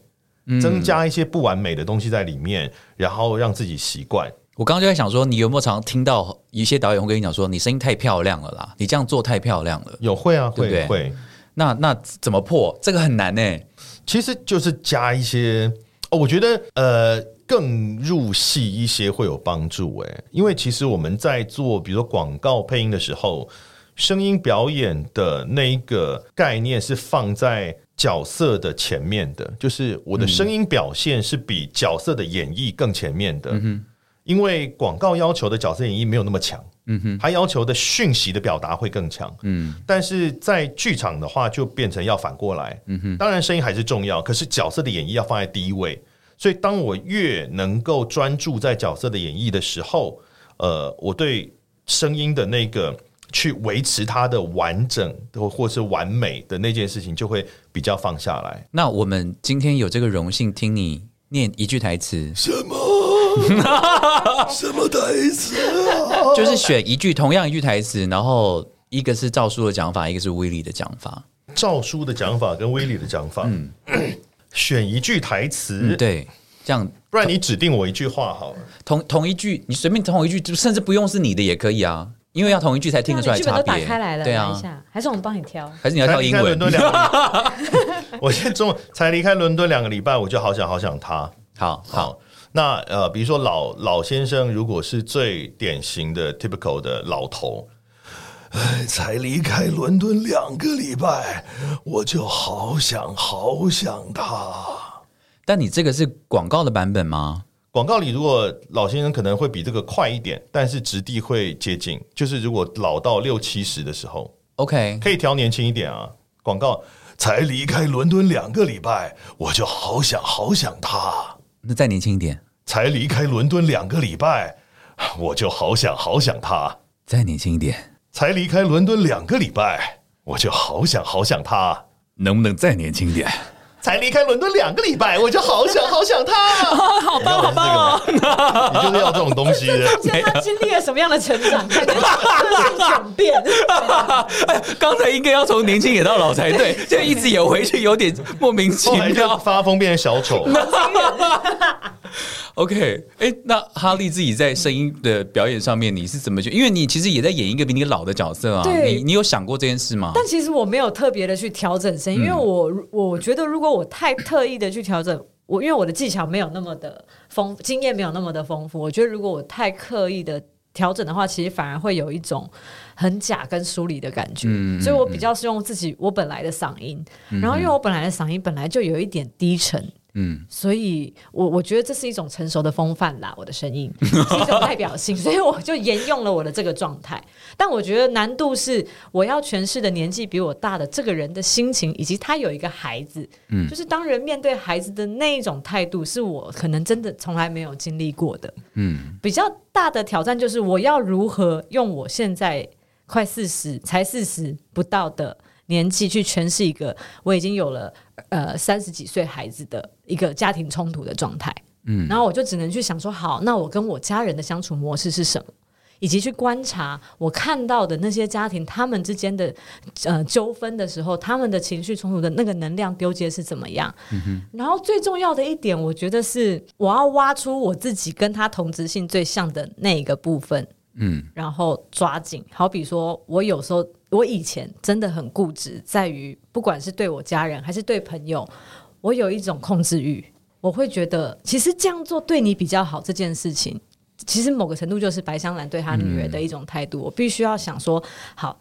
C: 增加一些不完美的东西在里面，然后让自己习惯。
B: 我刚刚就在想说，你有没有常听到一些导演会跟你讲说，你声音太漂亮了啦，你这样做太漂亮了。
C: 有会啊，
B: 对不对？
C: 会。会，
B: 那那怎么破？这个很难呢、
C: 其实就是加一些，哦，我觉得呃更入戏一些会有帮助诶，因为其实我们在做比如说广告配音的时候，声音表演的那一个概念是放在角色的前面的，就是我的声音表现是比角色的演绎更前面的，因为广告要求的角色演绎没有那么强。嗯哼，他要求的讯息的表达会更强。嗯，但是在剧场的话，就变成要反过来。嗯哼，当然声音还是重要，可是角色的演绎要放在第一位。所以，当我越能够专注在角色的演绎的时候，呃，我对声音的那个去维持它的完整或或是完美的那件事情，就会比较放下来。
B: 那我们今天有这个荣幸听你念一句台词，
C: 什么？什么台词
B: 就是选一句同样一句台词，然后一个是赵叔的讲法，一个是威利的讲法。
C: 赵叔的讲法跟威利的讲法，选一句台词，
B: 嗯，对，这样
C: 不然你指定我一句话好了。
B: 同同一句，你随便同一句，就甚至不用是你的也可以啊，因为要同一句才听得出来差别。
D: 打开来了，
B: 对啊，
D: 还是我们帮你挑？
B: 还是你要挑英文
C: 离开伦？敦两个，我现在中才离开伦敦两个礼拜，我就好想好想他。
B: 好 好，
C: 好，那呃，比如说老老先生，如果是最典型的 typical 的老头，哎，才离开伦敦两个礼拜，我就好想好想他。
B: 但你这个是广告的版本吗？
C: 广告里如果老先生可能会比这个快一点，但是质地会接近。就是如果老到六七十的时候
B: ，OK，
C: 可以调年轻一点啊。广告才离开伦敦两个礼拜，我就好想好想他。
B: 那再年轻一点，
C: 才离开伦敦两个礼拜，我就好想好想他。
B: 再年轻一点，
C: 才离开伦敦两个礼拜，我就好想好想他。
B: 能不能再年轻一点？
C: 才离开伦敦两个礼拜，我就好想好想他。好棒好棒哦！你就是要这种东西的。
D: 他经历了什么样的成长？转变。
B: 哎，刚才应该要从年轻演到老才对，现在一直演回去有点莫名其妙。
C: 发疯变成小丑。
B: OK，哎，那哈利自己在声音的表演上面，你是怎么去因为你其实也在演一个比你老的角色啊，
D: 对
B: 你你有想过这件事吗？
D: 但其实我没有特别的去调整声音，因为我我觉得如果我太特意的去调整，我因为我的技巧没有那么的丰，经验没有那么的丰富，我觉得如果我太刻意的调整的话，其实反而会有一种很假跟疏离的感觉。所以我比较是用自己我本来的嗓音，然后因为我本来的嗓音本来就有一点低沉。
B: 嗯，
D: 所以我我觉得这是一种成熟的风范啦，我的声音 是一种代表性，所以我就沿用了我的这个状态。但我觉得难度是我要诠释的年纪比我大的这个人的心情，以及他有一个孩子，嗯，就是当人面对孩子的那一种态度，是我可能真的从来没有经历过的。
B: 嗯，
D: 比较大的挑战就是我要如何用我现在快四十才四十不到的年纪去诠释一个我已经有了呃三十几岁孩子的一个家庭冲突的状态。嗯，然后我就只能去想说，好，那我跟我家人的相处模式是什么？以及去观察我看到的那些家庭，他们之间的呃纠纷的时候，他们的情绪冲突的那个能量丢接是怎么样？嗯然后最重要的一点，我觉得是我要挖出我自己跟他同质性最像的那一个部分，
B: 嗯，
D: 然后抓紧。好比说，我有时候我以前真的很固执，在于不管是对我家人还是对朋友，我有一种控制欲，我会觉得其实这样做对你比较好这件事情。其实某个程度就是白香兰对她女儿的一种态度，我必须要想说，好，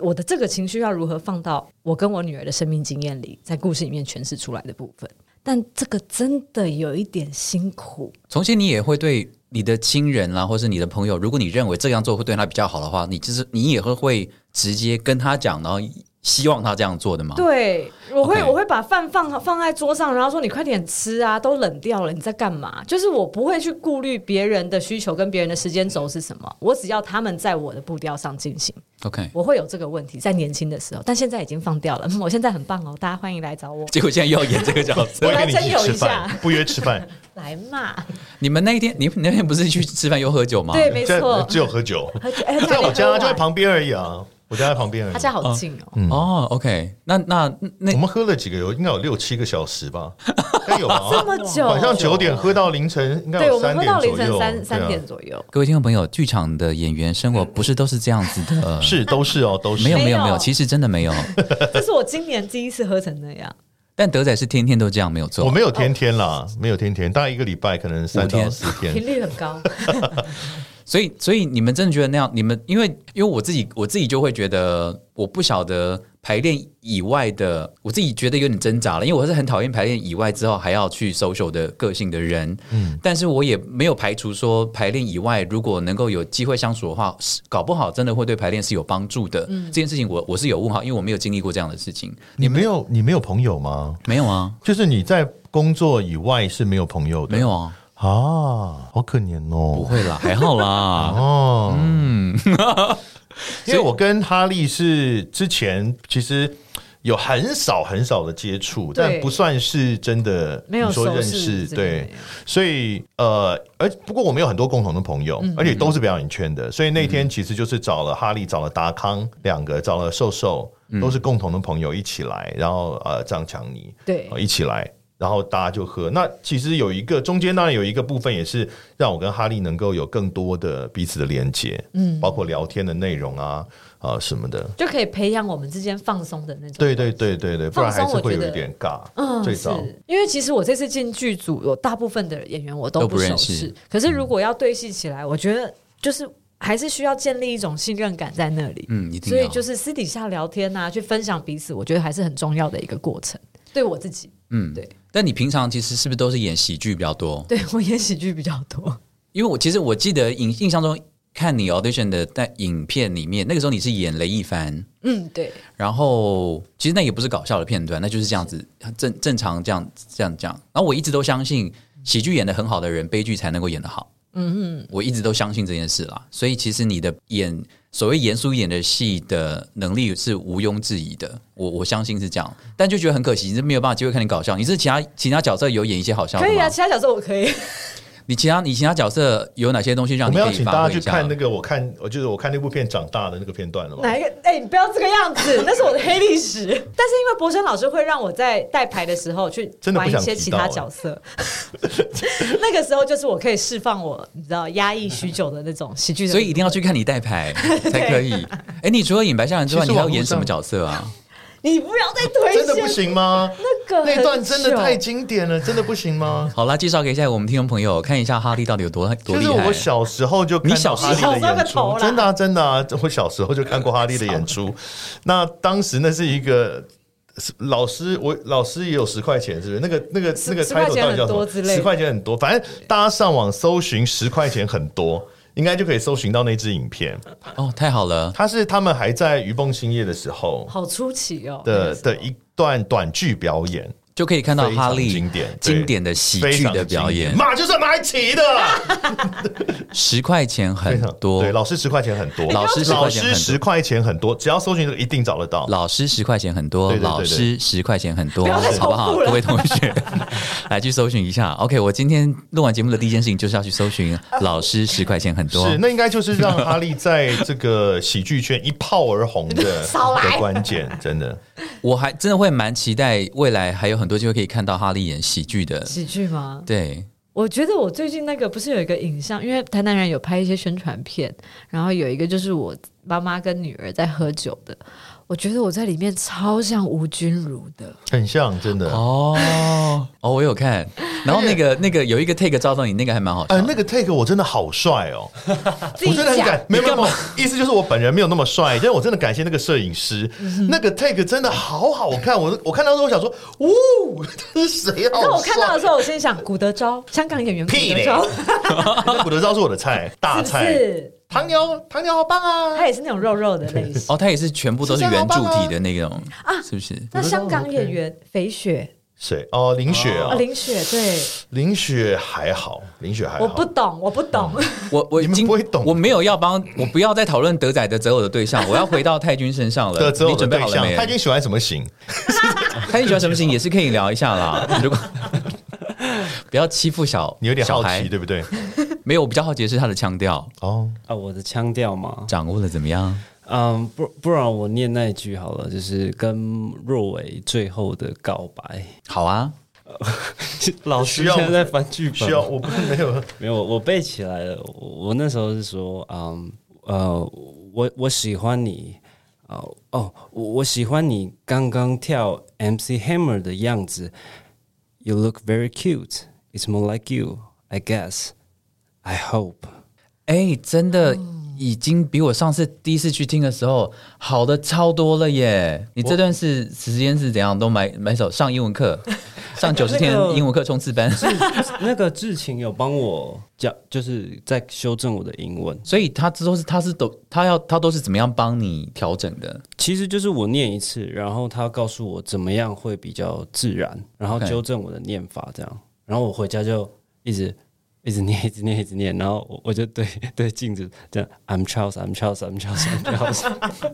D: 我的这个情绪要如何放到我跟我女儿的生命经验里，在故事里面诠释出来的部分。但这个真的有一点辛苦，
B: 从前你也会对你的亲人啦，或是你的朋友，如果你认为这样做会对他比较好的话，你就是你也会会直接跟他讲，然后希望他这样做的吗？
D: 对，我会我会把饭放放在桌上，然后说你快点吃啊，都冷掉了，你在干嘛？就是我不会去顾虑别人的需求跟别人的时间轴是什么，我只要他们在我的步调上进行。
B: ，OK。
D: 我会有这个问题，在年轻的时候，但现在已经放掉了。嗯 我现在很棒哦，大家欢迎来找我，
B: 结果现在又要演这个角色
C: 不，会跟你一起吃
D: 一下
C: 饭，不约吃饭，
D: 来嘛。
B: 你们那一天，你你那天不是去吃饭又喝酒吗？
D: 对，没
C: 在
D: 错，
C: 只有喝酒，
D: 而且哎
C: 在我家就在，旁边而已啊，我家在旁边而已。
D: 他家好近哦。
B: 哦，OK，那那那
C: 我们喝了几个有应该有六七个小时吧，应该有啊。
D: 这么久，
C: 晚上九点喝到凌晨，应该
D: 对，
C: 有
D: 我们
C: 三点
D: 喝到凌
C: 左右。
D: 晨三三点左右。
B: 各位听众朋友，剧场的演员生活不是都是这样子的，
C: 是都是哦，都是
B: 没有没有
D: 没有
B: 没有，其实真的没有。
D: 这是我今年第一次喝成那样。
B: 但德仔是天天都这样，没有错。
C: 我没有天天啦，没有天天，大概一个礼拜可能三
B: 天
C: 到四天
D: 频。率很高，
B: 所以，所以你们真的觉得那样？你们因为因为我自己我自己就会觉得，我不晓得排练以外的，我自己觉得有点挣扎了，因为我是很讨厌排练以外之后还要去 social 的个性的人。嗯，但是我也没有排除说排练以外，如果能够有机会相处的话，是搞不好真的会对排练是有帮助的。嗯这件事情我我是有问号，因为我没有经历过这样的事情。
C: 你没有你没有朋友吗？
B: 没有啊，
C: 就是你在工作以外是没有朋友的？
B: 没有啊，
C: 啊，好可怜哦
B: 不
C: 哦。
B: 会啦，还好啦。
C: 哦，嗯，因为我跟哈利是之前其实有很少很少的接触，但不算是真的
D: 没有
C: 说认
D: 识
C: 对，所以呃，而不过我们有很多共同的朋
D: 嗯
C: 友，而且都是表演圈的，所以那天其实就是找了哈利，找了达康两个，找了瘦瘦，都是共同的朋友一起来，然后呃张强尼
D: 对。
C: 呃一起来。然后大家就喝。那其实有一个中间当然有一个部分，也是让我跟哈利能够有更多的彼此的连接，嗯，包括聊天的内容啊啊、什么的。
D: 就可以培养我们之间放松的那种。
C: 对对对对对，不然还是会有一点尬。
D: 嗯，
C: 最早
D: 是因为其实我这次进剧组，有大部分的演员我都
B: 都不
D: 熟
B: 认识
D: 识，可是如果要对戏起来，我觉得就是还是需要建立一种信任感在那里。
B: 嗯，一定
D: 所以就是私底下聊天啊，去分享彼此，我觉得还是很重要的一个过程。对我自己，
B: 嗯
D: 对。
B: 但你平常其实是不是都是演喜剧比较多？
D: 对我演喜剧比较多。
B: 因为我其实我记得影印象中看你 audition 的在影片里面，那个时候你是演雷一凡，
D: 嗯，对，
B: 然后其实那也不是搞笑的片段，那就是这样子正正常这样这样这样。然后我一直都相信喜剧演的很好的人，悲剧才能够演得好。嗯嗯，我一直都相信这件事啦。所以其实你的演所谓严肃一点的戏的能力是毋庸置疑的，我我相信是这样。但就觉得很可惜，你是没有办法机会看你搞笑。你是其他其他角色有演一些好笑的？
D: 可以啊，其他角色我可以。
B: 你其他你其他角色有哪些东西让
C: 我们
B: 你可以
C: 要请大家去？看那个，我看我就是我看那部片长大的那个片段了嘛。
D: 哪一个？哎、你不要这个样子，那是我的黑历史。但是因为博生老师会让我在带牌的时候去玩一些其他角色，那个时候就是我可以释放我你知道压抑许久的那种喜剧的，
B: 所以一定要去看你带牌才可以。哎，你除了演白象人之外，你还要演什么角色啊？
D: 你不要再推荐，
C: 真的不行吗？
D: 那个
C: 那段真的太经典了，真的不行吗？
B: 好啦，介绍给一下我们听众朋友，看一下哈利到底有多多厉害
C: 就是我。小时候就看
B: 你小时候
C: 到哈利的演出，真的啊，真的啊，我小时候就看过哈利的演出。那当时那是一个是老师，我老师也有十块钱，是不是？那个那个那个
D: 十块
C: title 到底叫什么？十块钱很多，反正大家上网搜寻十块钱很多。应该就可以搜寻到那支影片，
B: 哦，太好了，
C: 它是他们还在鱼蹦兴业的时候
D: 好出奇哦。
C: 的的一段短剧表演，
B: 就可以看到哈利
C: 经典
B: 经典的喜剧的表演。
C: 马就是买齐的，
B: 十块钱很多
C: 对，，老师十块钱很多，
B: 老师10
C: 老
B: 块钱很多
C: 师十块钱很多，只要搜寻这个一定找得到。
B: 老师十块钱很多，老师十块钱很多，好不好？各位同学，来去搜寻一下。OK，我今天录完节目的第一件事情就是要去搜寻老师十块钱很多。
C: 是，那应该就是让哈利在这个喜剧圈一炮而红的 的关键，真的。
B: 我还真的会蛮期待未来还有很多机会可以看到哈利演喜剧的。
D: 喜剧吗？
B: 对，
D: 我觉得我最近那个不是有一个影像，因为台南人有拍一些宣传片，然后有一个就是我妈妈跟女儿在喝酒的，我觉得我在里面超像吴君如的，
C: 很像，真的。
B: 哦哦，我有看，然后那个那个有一个 take 照到你，那个还蛮好笑
C: 呃。，那个 take 我真的好帅哦，我真的很感，没有没有，意思就是我本人没有那么帅，但是我真的感谢那个摄影师，那个 take 真的好好看，我我看到之后我想说，呜，这是谁？好
D: 那我看到的
C: 帅
D: 时候，我心里想，古德昭，香港演员古德昭，
C: 那古德昭是我的菜，大菜。
D: 是？
C: 唐牛，唐牛好棒啊！
D: 他也是那种肉肉的类型。
B: 哦，他也是全部都是圆柱体的那种
D: 啊
B: 是不是？
D: 那香港演员肥雪
C: 谁？哦，林雪
D: 啊，
C: 啊，
D: 林雪，对，
C: 林雪还好，林雪还好。
D: 我不懂，我不懂。
B: 我我
C: 你们
B: 今
C: 不会懂
B: 我没有要帮，我不要再讨论德仔的择偶的对象，我要回到太君身上了。
C: 的择偶
B: 你
C: 的对象，
B: 准备好了没？
C: 他已经喜欢什么型？
B: 太君喜欢什么型也是可以聊一下啦。如果不要欺负小，
C: 你有点好
B: 小孩
C: 奇，对不对？
B: 没有，我比较好奇的是他的腔调
C: 哦，
E: 啊，我的腔调嘛，
B: 掌握的怎么样？
E: 嗯，不不然我念那一句好了，就是跟若伟最后的告白。
B: 好啊，
E: 老
C: 需要
E: 师现在在翻剧本，
C: 需要我不没有
E: 没有，我背起来了。我我那时候是说，嗯呃，我我喜欢你，哦哦，我我喜欢你刚刚跳 MC Hammer 的样子。You look very cute. It's more like you, I guess. I hope.
B: 哎，真的已经比我上次第一次去听的时候好的超多了耶！你这段是时间是怎样？都买买手上英文课，上九十天英文课冲刺班，
E: 那个志晴有帮我讲，就是在修正我的英文。
B: 所以他都是他是都他要他都是怎么样帮你调整的？
E: 其实就是我念一次，然后他告诉我怎么样会比较自然，然后纠正我的念法，这样。然后我回家就一直一直念，一直念，一直念，然后我我就对 对镜子这样，I'm Charles, I'm Charles, I'm Charles, I'm Charles。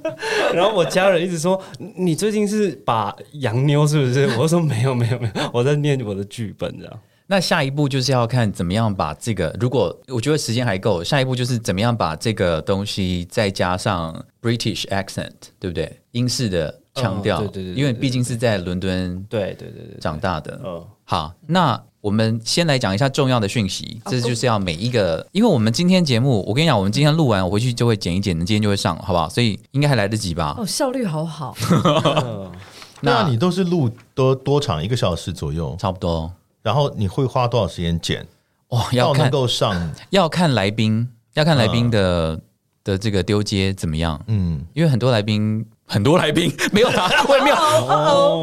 E: 然后我家人一直说你最近是把洋妞是不是？我说没有没有没有，我在念我的剧本这样。
B: 那下一步就是要看怎么样把这个，如果我觉得时间还够，下一步就是怎么样把这个东西再加上 British accent，对不对？英式的腔调，
E: 嗯对对对对
B: 因为毕竟是在伦敦
E: 对对对对，
B: 长大的。
E: 嗯，
B: 好，那我们先来讲一下重要的讯息，这就是要每一个，因为我们今天节目，我跟你讲，我们今天录完，我回去就会剪一剪，今天就会上，好不好？所以应该还来得及吧？
D: 哦，效率好好，
C: 那你都是录多多长？一个小时左右，
B: 差不多
C: 然后你会花多少时间剪？
B: 哇，要
C: 能够上，
B: 要看来宾，要看来宾的、的这个丢接怎么样，
C: 嗯，
B: 因为很多来宾。很多来宾 没有啦，我也没有，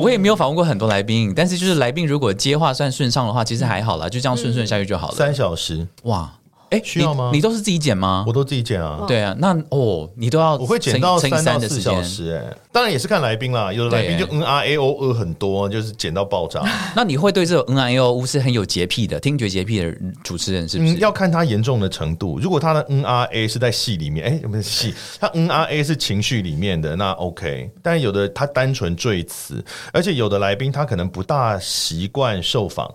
B: 我也没有访问过很多来宾，但是就是来宾如果接话算顺畅的话，其实还好啦，就这样顺顺下去就好了。
C: 三小时，
B: 哇，哎，
C: 需要吗
B: 你你都是自己剪吗
C: 我？都自己剪啊。
B: 对啊，那哦，你都要
C: 我会剪到三到。四小时、哎，当然也是看来宾啦。有的来宾就
B: 对
C: 嗯啊 a o 呃很多，就是剪到爆炸。
B: 那你会对这种 N R A O 是很有洁癖的，听觉洁癖的主持人是不是？
C: 嗯，要看他严重的程度。如果他的 N R A 是在戏里面，哎、有没有戏？他 N R A 是情绪里面的，那 OK。但有的他单纯赘词，而且有的来宾他可能不大习惯受访，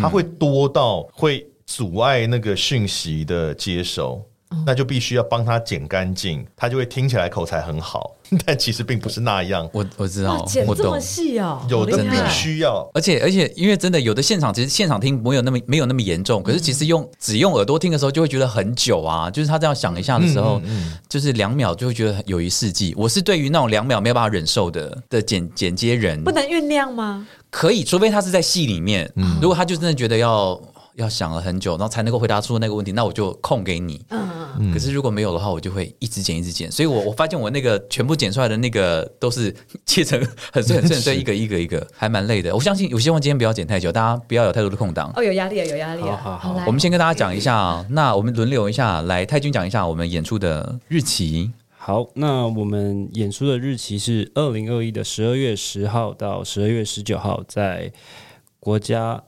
C: 他会多到会阻碍那个讯息的接收。那就必须要帮他剪干净，他就会听起来口才很好，但其实并不是那样。
B: 我我知
D: 哇
B: 道，
D: 剪这么。细哦，
C: 有的必须要，
B: 而且而且，因为真的有的现场其实现场听没有那么没有那么严重，可是其实用只用耳朵听的时候就会觉得很久啊。就是他这样想一下的时候，就是两秒就会觉得有一世纪。我是对于那种两秒没有办法忍受的的剪剪接人
D: 不，能酝酿吗？
B: 可以，除非他是在戏里面。如果他就真的觉得要要想了很久，然后才能够回答出那个问题，那我就空给你。
D: 嗯，
B: 可是如果没有的话，我就会一直剪一直剪。所以我我发现我那个全部剪出来的那个都是切成 很碎很碎很碎，一个一个一个，还蛮累的。我相信，我希望今天不要剪太久，大家不要有太多的空档。
D: 哦，有压力啊，有压力啊。
E: 好好好
B: 我们先跟大家讲一下啊，那我们轮流一下，来太君讲一下我们演出的日期。
E: 好，那我们演出的日期是二零二一的十二月十号到十二月十九号，在国家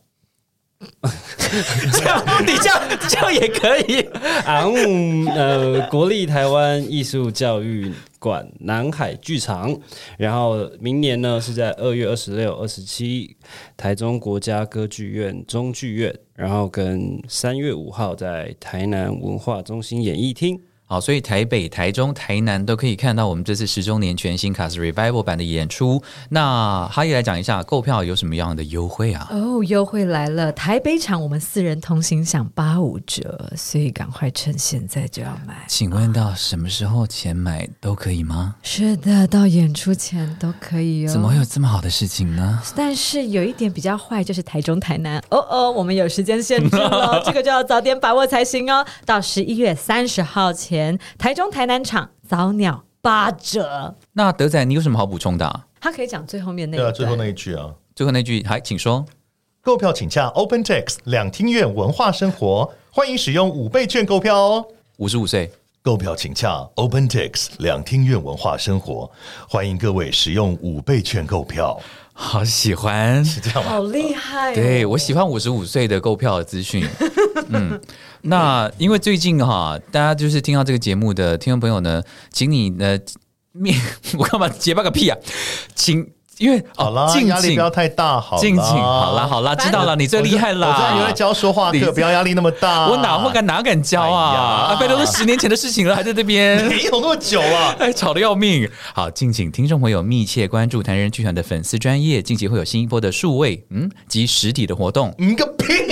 B: 这样你这样这样也可以。
E: 啊嗯呃国立台湾艺术教育馆南海剧场，然后明年呢是在二月二十六、二十七台中国家歌剧院中剧院，然后跟三月五号在台南文化中心演艺厅。
B: 好，所以台北、台中、台南都可以看到我们这次十周年全新卡斯 Revival 版的演出。那哈伊来讲一下购票有什么样的优惠啊？
D: 哦，优惠来了！台北场我们四人同行享八五折，所以赶快趁现在就要买。
B: 请问到什么时候前买都可以吗？
D: 是的，到演出前都可以哦。
B: 怎么会有这么好的事情呢？
D: 但是有一点比较坏，就是台中、台南，哦哦，我们有时间限制了，这个就要早点把握才行哦。到十一月三十号前，台中、台南场早鸟八折。
B: 那德仔，你有什么好补充的、啊？
D: 他可以讲最后面那一
C: 对啊，最后那一句啊。
B: 最后那句，还请说。
C: 购票请洽 OpenText 两厅院文化生活，欢迎使用五倍券购票哦。
B: 五十五岁，
C: 购票请洽 OpenText 两厅院文化生活，欢迎各位使用五倍券购票。
B: 好喜欢。
C: 是这样吗？
D: 好厉害、哦！
B: 对我喜欢五十五岁的购票的资讯。嗯，那因为最近哈，大家就是听到这个节目的听众朋友呢，请你呢面，我干嘛结巴个屁啊？请因为
C: 好啦，
B: 哦敬请
C: 压力不要太大，好啦
B: 敬请好啦好啦，知道了，你最厉害
C: 我知道你
B: 啦
C: 会。教说话
B: 你
C: 课，不要压力那么大。
B: 我哪会敢哪敢教啊？啊，拜托，都十年前的事情了，还在这边。
C: 没有那么久了。
B: 哎，吵得要命！好，敬请听众朋友密切关注谈人剧团的粉丝专业，近期会有新一波的数位嗯及实体的活动。
C: 嗯个屁！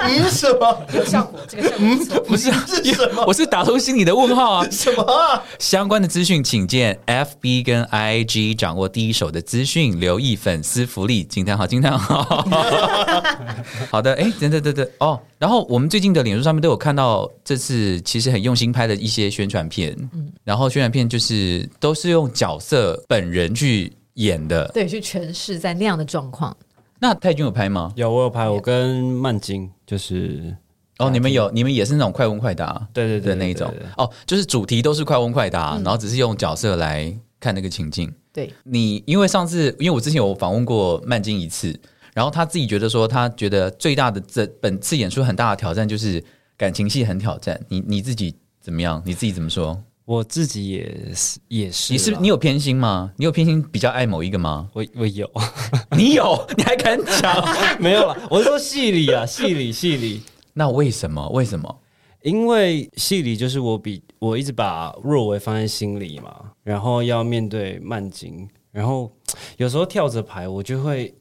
C: 嗯什么？
D: 有效果，这个效果不错。
B: 不是，
C: 是什么
B: 我是打通心里的问号啊！
C: 什么啊？
B: 相关的资讯，请见 FB 跟 IG，掌握第一手的资讯，留意粉丝福利。惊叹号，惊叹号！好的，哎，等等等等哦。然后我们最近的脸书上面都有看到，这次其实很用心拍的一些宣传片，然后宣传片就是都是用角色本人去演的。
D: 对，去诠释在那样的状况。
B: 那泰君有拍吗？
E: 有我有拍，我跟曼晶就是
B: 哦，你们有，你们也是那种快问快答，
E: 对对对
B: 的那一种哦，就是主题都是快问快答，然后只是用角色来看那个情境。
D: 对，
B: 你因为上次，因为我之前有访问过曼晶一次，然后他自己觉得说，他觉得最大的这本次演出很大的挑战就是感情戏很挑战。你你自己怎么样？你自己怎么说？
E: 我自己也是也是，
B: 你是你有偏心吗？你有偏心比较爱某一个吗？
E: 我我有
B: 你有，你还敢讲？
E: 没有了？我是说戏里啊，戏里戏里，
B: 那为什么？为什么？
E: 因为戏里就是我比我一直把若维放在心里嘛，然后要面对曼金，然后 有时候跳着排，我就会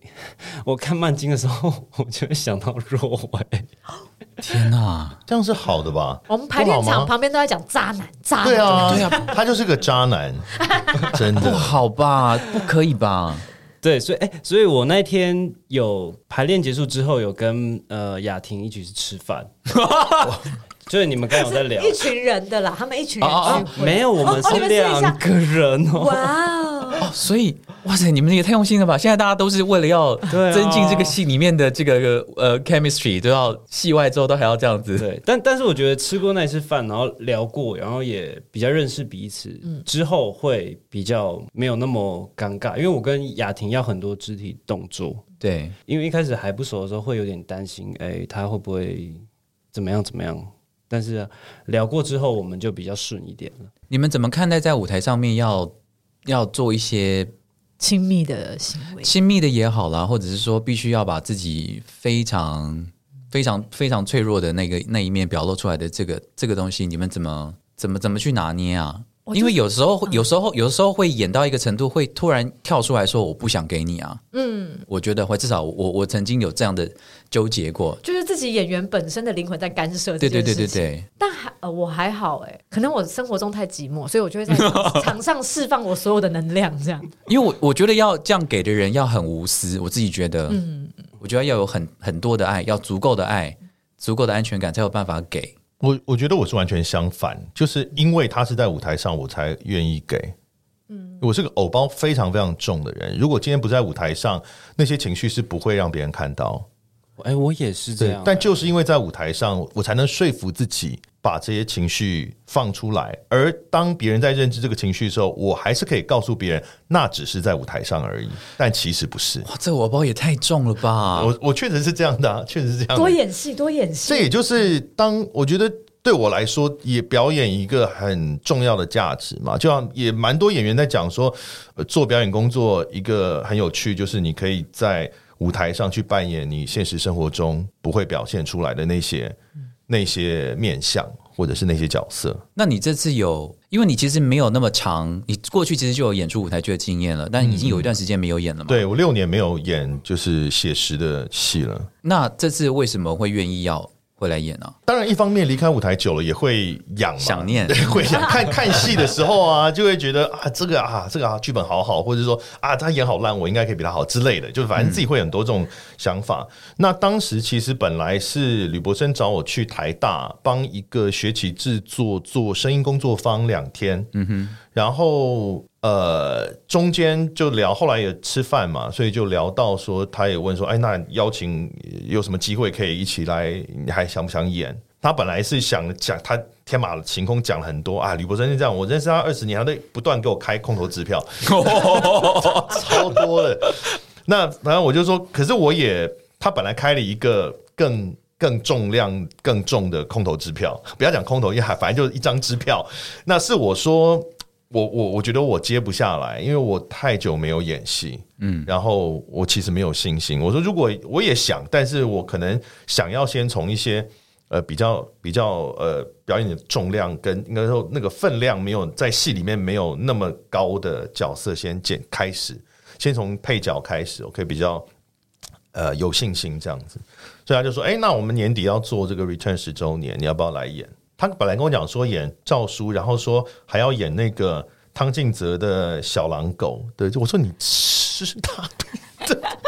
E: 我看曼金的时候，我就会想到若维。
B: 天哪！
C: 这样是好的吧？
D: 我们排练场旁边都在讲渣男，渣男。
C: 对啊，对啊，他就是个渣男，真的不。
B: 好吧？不可以吧？
E: 对，所以哎、所以我那天有排练结束之后，有跟呃雅婷一起去吃饭，就是你们刚刚有在聊，
D: 一群人的啦，他们一群人
B: 哦哦。
E: 没有，我们是两个人哦。
D: 哇哦！
B: 所以哇塞，你们也太用心了吧！现在大家都是为了要增进这个戏里面的这个呃 chemistry，都要戏外之后都还要这样子。
E: 对，但但是我觉得吃过那一次饭，然后聊过，然后也比较认识彼此，之后会比较没有那么尴尬，因为我跟雅婷要很多肢体动作，
B: 对，
E: 因为一开始还不熟的时候会有点担心，哎，他会不会怎么样怎么样？但是、啊聊过之后，我们就比较顺一点了。
B: 你们怎么看待在舞台上面要要做一些
D: 亲密的行为，
B: 亲密的也好啦，或者是说必须要把自己非常非常非常脆弱的那个那一面表露出来的这个这个东西，你们怎么怎么怎么去拿捏啊？
D: 我就是
B: 因为有时候有时候有时候会演到一个程度，会突然跳出来说我不想给你啊。嗯，我觉得会至少我我曾经有这样的纠结过。
D: 就是自己演员本身的灵魂在干涉这
B: 对
D: 件事情。
B: 对对对对，
D: 但还呃我还好哎、可能我生活中太寂寞，所以我就会在场 场上释放我所有的能量，这样。
B: 因为我我觉得要这样给的人要很无私，我自己觉得，嗯，我觉得要有很很多的爱，要足够的爱，足够的安全感，才有办法给。
C: 我我觉得我是完全相反，就是因为他是在舞台上，我才愿意给。嗯，我是个偶包非常非常重的人。如果今天不在舞台上，那些情绪是不会让别人看到。
E: 哎，我也是这
C: 对
E: 样，，
C: 但就是因为在舞台上，我才能说服自己把这些情绪放出来。而当别人在认知这个情绪的时候，我还是可以告诉别人，那只是在舞台上而已。但其实不是。
B: 哇，这我包也太重了吧！
C: 我我确实是这样的、啊，确实是这样的。
D: 多演戏，多演戏。
C: 这也就是当我觉得对我来说，也表演一个很重要的价值嘛。就像也蛮多演员在讲说，呃，做表演工作一个很有趣，就是你可以在舞台上去扮演你现实生活中不会表现出来的那些那些面相，或者是那些角色。
B: 那你这次有，因为你其实没有那么长，你过去其实就有演出舞台剧的经验了，但已经有一段时间没有演了嘛。，
C: 对我六年没有演就是写实的戏了。
B: 那这次为什么会愿意要回来演啊、
C: 当然，一方面离开舞台久了也会痒嘛，
B: 想念。
C: 对，会想看 看戏的时候啊，就会觉得啊，这个啊，这个啊，剧本好好，或者说啊，他演好烂，我应该可以比他好之类的，就反正自己会很多这种想法。那当时其实本来是吕博生找我去台大帮一个学期制作做声音工作坊两天，嗯哼，然后。呃，中间就聊，后来也吃饭嘛，所以就聊到说，他也问说，哎，那邀请有什么机会可以一起来？你还想不想演？他本来是想讲，他天马行空讲了很多啊。吕伯生是这样，我认识他二十年，他都不断给我开空头支票，超多的。那反正我就说，可是我也，他本来开了一个更更重量更重的空头支票，不要讲空头，因为还反正就是一张支票。那是我说，我我我觉得我接不下来，因为我太久没有演戏，嗯，然后我其实没有信心。我说，如果我也想，但是我可能想要先从一些呃比较比较呃表演的重量跟应该说那个分量没有在戏里面没有那么高的角色先剪开始，先从配角开始，我可以比较呃有信心这样子。所以他就说：“哎、那我们年底要做这个 Return 十周年，你要不要来演？”他本来跟我讲说演赵叔，然后说还要演那个汤敬泽的小狼狗。对，我说你吃他，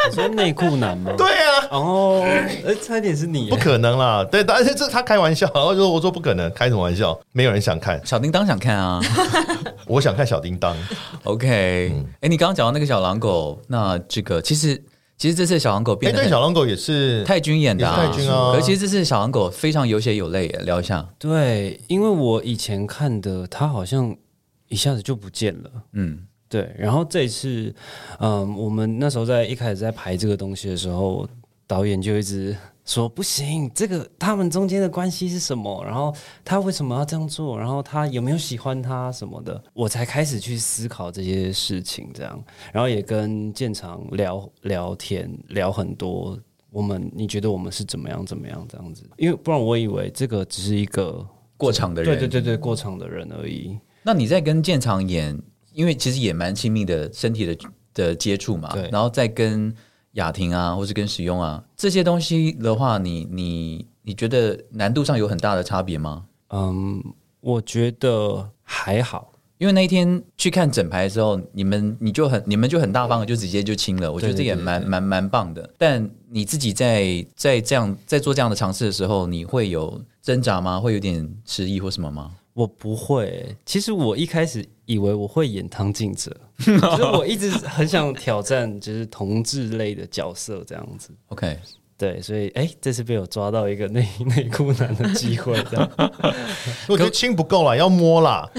E: 你说内裤男吗？
C: 对啊，
E: 哦，哎，差一点是你，
C: 不可能啦。对，但是这他开玩笑，然后就说我说不可能，开什么玩笑？没有人想看，
B: 小叮当想看啊。
C: 我想看小叮当。
B: OK，哎、你刚刚讲到那个小狼狗，那这个其实其实这次小狼狗
C: 哎、
B: 变得很
C: 对，小狼狗也是
B: 泰君演的、啊，
C: 也是泰君啊
B: 可是其实这次小狼狗非常有血有泪耶，聊一下。
E: 对，因为我以前看的他好像一下子就不见了。
B: 嗯，
E: 对，然后这一次，嗯，我们那时候在一开始在排这个东西的时候，导演就一直说不行，这个他们中间的关系是什么？然后他为什么要这样做？然后他有没有喜欢他什么的？我才开始去思考这些事情，这样，然后也跟建长聊聊天，聊很多。我们你觉得我们是怎么样怎么样这样子？因为不然我以为这个只是一个
B: 过场的人，
E: 对对对对过场的人而已。
B: 那你在跟建长演，因为其实也蛮亲密的身体的的接触嘛，
E: 对
B: 然后再跟雅婷啊，或是跟使用啊这些东西的话，你你你觉得难度上有很大的差别吗？
E: 嗯，我觉得还好。
B: 因为那一天去看整排的时候，你们你就很你们就很大方的就直接就亲了，我觉得这也蛮蛮蛮棒的。但你自己在在这样在做这样的尝试的时候，你会有挣扎吗？会有点迟疑或什么吗？
E: 我不会欸、其实我一开始以为我会演汤静哲，就是我一直很想挑战，就是同志类的角色这样子。
B: OK，
E: 对，所以哎、这次被我抓到一个内 内裤男的机会，这样
C: 我觉得亲不够了，要摸啦。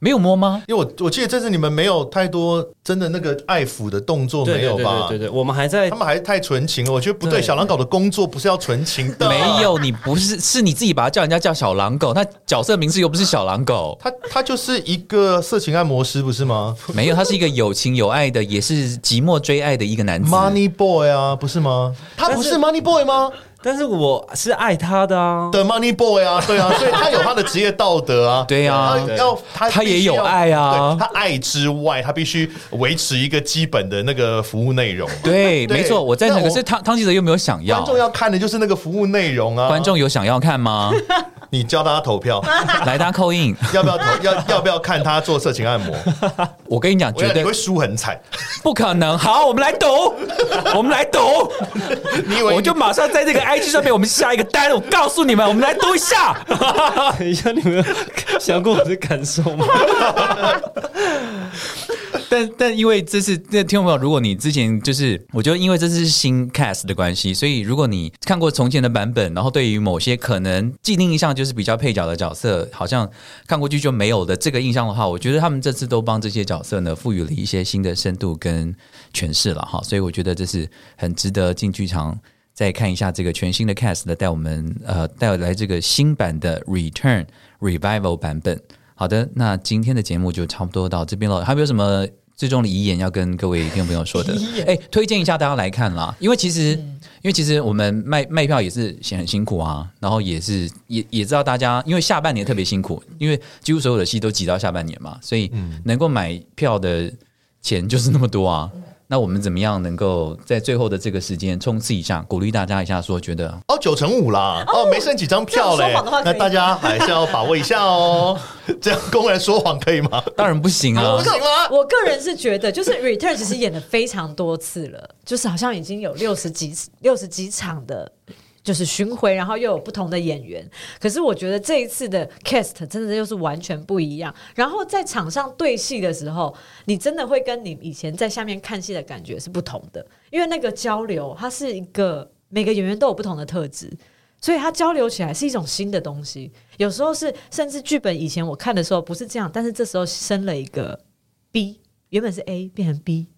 B: 没有摸吗？
C: 因为我我记得这次你们没有太多真的那个爱抚的动作，
E: 对
C: 没有吧？
E: 对对对对，我们还在
C: 他们还太纯情了，我觉得不对。
E: 对
C: 小狼狗的工作不是要纯情的，
B: 没有，你不是，是你自己把它叫人家叫小狼狗，那角色名字又不是小狼狗，
C: 他他就是一个色情按摩师，不是吗
B: 没有，他是一个有情有爱的，也是寂寞追爱的一个男子。
C: ？Money Boy 啊，不是吗？他不是 Money Boy 吗？
E: 但是我是爱他的啊。
C: 的 Money Boy 啊，对啊，所以他有他的职业道德啊，
B: 对啊
C: 他要他
B: 他也有爱啊
C: 他爱之外，他必须维持一个基本的那个服务内容嘛。
B: 对，
C: 对
B: 没错，我赞成。
C: 那我
B: 可是汤汤记者又没有想要
C: 观，众要看的就是那个服务内容啊。
B: 观众有想要看吗？
C: 你教大家投票，
B: 来，大家扣印。
C: 要不要投？要要不要看他做色情按摩？
B: 我跟你讲，绝对
C: 会输很惨。
B: 不可能。好，我们来赌，我们来赌。
C: 你以为
B: 我就马上在这个 IG 上面，我们下一个单。我告诉你们，我们来赌一下。
E: 等一下，你们想过我的感受吗？
B: 但但因为这是这听众朋友，如果你之前就是，我觉得因为这是新 cast 的关系，所以如果你看过从前的版本，然后对于某些可能既定印象就是比较配角的角色，好像看过去就没有的这个印象的话，我觉得他们这次都帮这些角色呢赋予了一些新的深度跟诠释了哈，所以我觉得这是很值得进剧场。再看一下这个全新的 cast 的带我们呃带来这个新版的 Return Revival 版本。好的，那今天的节目就差不多到这边了。还有没有什么最终的遗言要跟各位听众朋友说的？哎，推荐一下大家来看啦，因为其实、因为其实我们卖卖票也是很辛苦啊，然后也是也也知道大家因为下半年特别辛苦，因为几乎所有的戏都挤到下半年嘛，所以能够买票的钱就是那么多啊。那我们怎么样能够在最后的这个时间冲刺一下，鼓励大家一下，说觉得
C: 哦，九成五啦，哦，没剩几张票嘞
D: 说谎的话，
C: 那大家还是要把握一下哦。这样公然说谎可以吗？
B: 当然不行啊
C: 不，行吗？
D: 我个人是觉得，就是 Return 其实演了非常多次了，就是好像已经有六十几六十几场的。就是巡回，然后又有不同的演员，可是我觉得这一次的 cast 真的就是完全不一样。然后在场上对戏的时候，你真的会跟你以前在下面看戏的感觉是不同的，因为那个交流，它是一个每个演员都有不同的特质，所以它交流起来是一种新的东西。有时候是甚至剧本以前我看的时候不是这样，但是这时候生了一个 B，原本是 A 变成 B，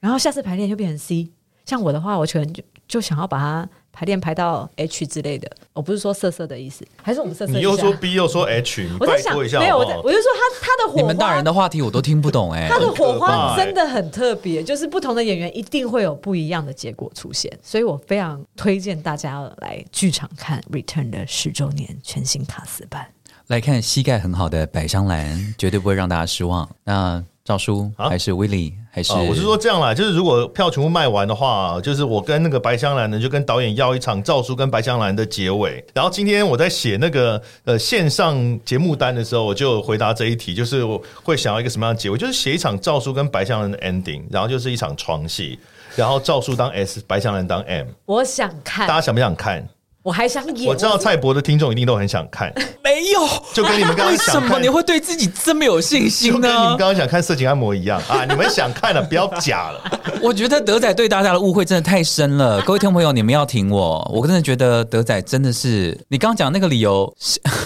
D: 然后下次排练就变成 C。像我的话，我可能就就想要把它排练排到 H 之类的。我不是说色色的意思，还是我们色色。
C: 你又说 B 又说 H，你
D: 我在想，
C: 拜托一下
D: 没有，我在？我就说他他的火花，
B: 你们大人的话题我都听不懂哎、
D: 他的火花真的很特别，就是不同的演员一定会有不一样的结果出现，所以我非常推荐大家来剧场看《Return》的十周年全新卡斯版。
B: 来看膝盖很好的百香兰，绝对不会让大家失望。那赵叔、
C: 啊
B: 还是威利还是、
C: 啊，我是说这样啦，就是如果票全部卖完的话，就是我跟那个白香兰呢，就跟导演要一场赵叔跟白香兰的结尾。然后今天我在写那个呃线上节目单的时候，我就回答这一题，就是我会想要一个什么样的结尾，就是写一场赵叔跟白香兰的 ending，然后就是一场床戏，然后赵叔当 S，白香兰当 M，
D: 我想看
C: 大，家想不想看？
D: 我还想演。
C: 我知道蔡博的听众一定都很想看，
B: 没有，
C: 就跟你们刚刚
B: 为什
C: 想看
B: 么你会对自己这么有信
C: 就
B: 心
C: 跟你们刚？刚想看色情按摩一样啊！你们想看了，不要假了。
B: 我觉得德仔对大家的误会真的太深了，各位听众朋友，你们要挺我，我真的觉得德仔真的是你刚刚讲那个理由，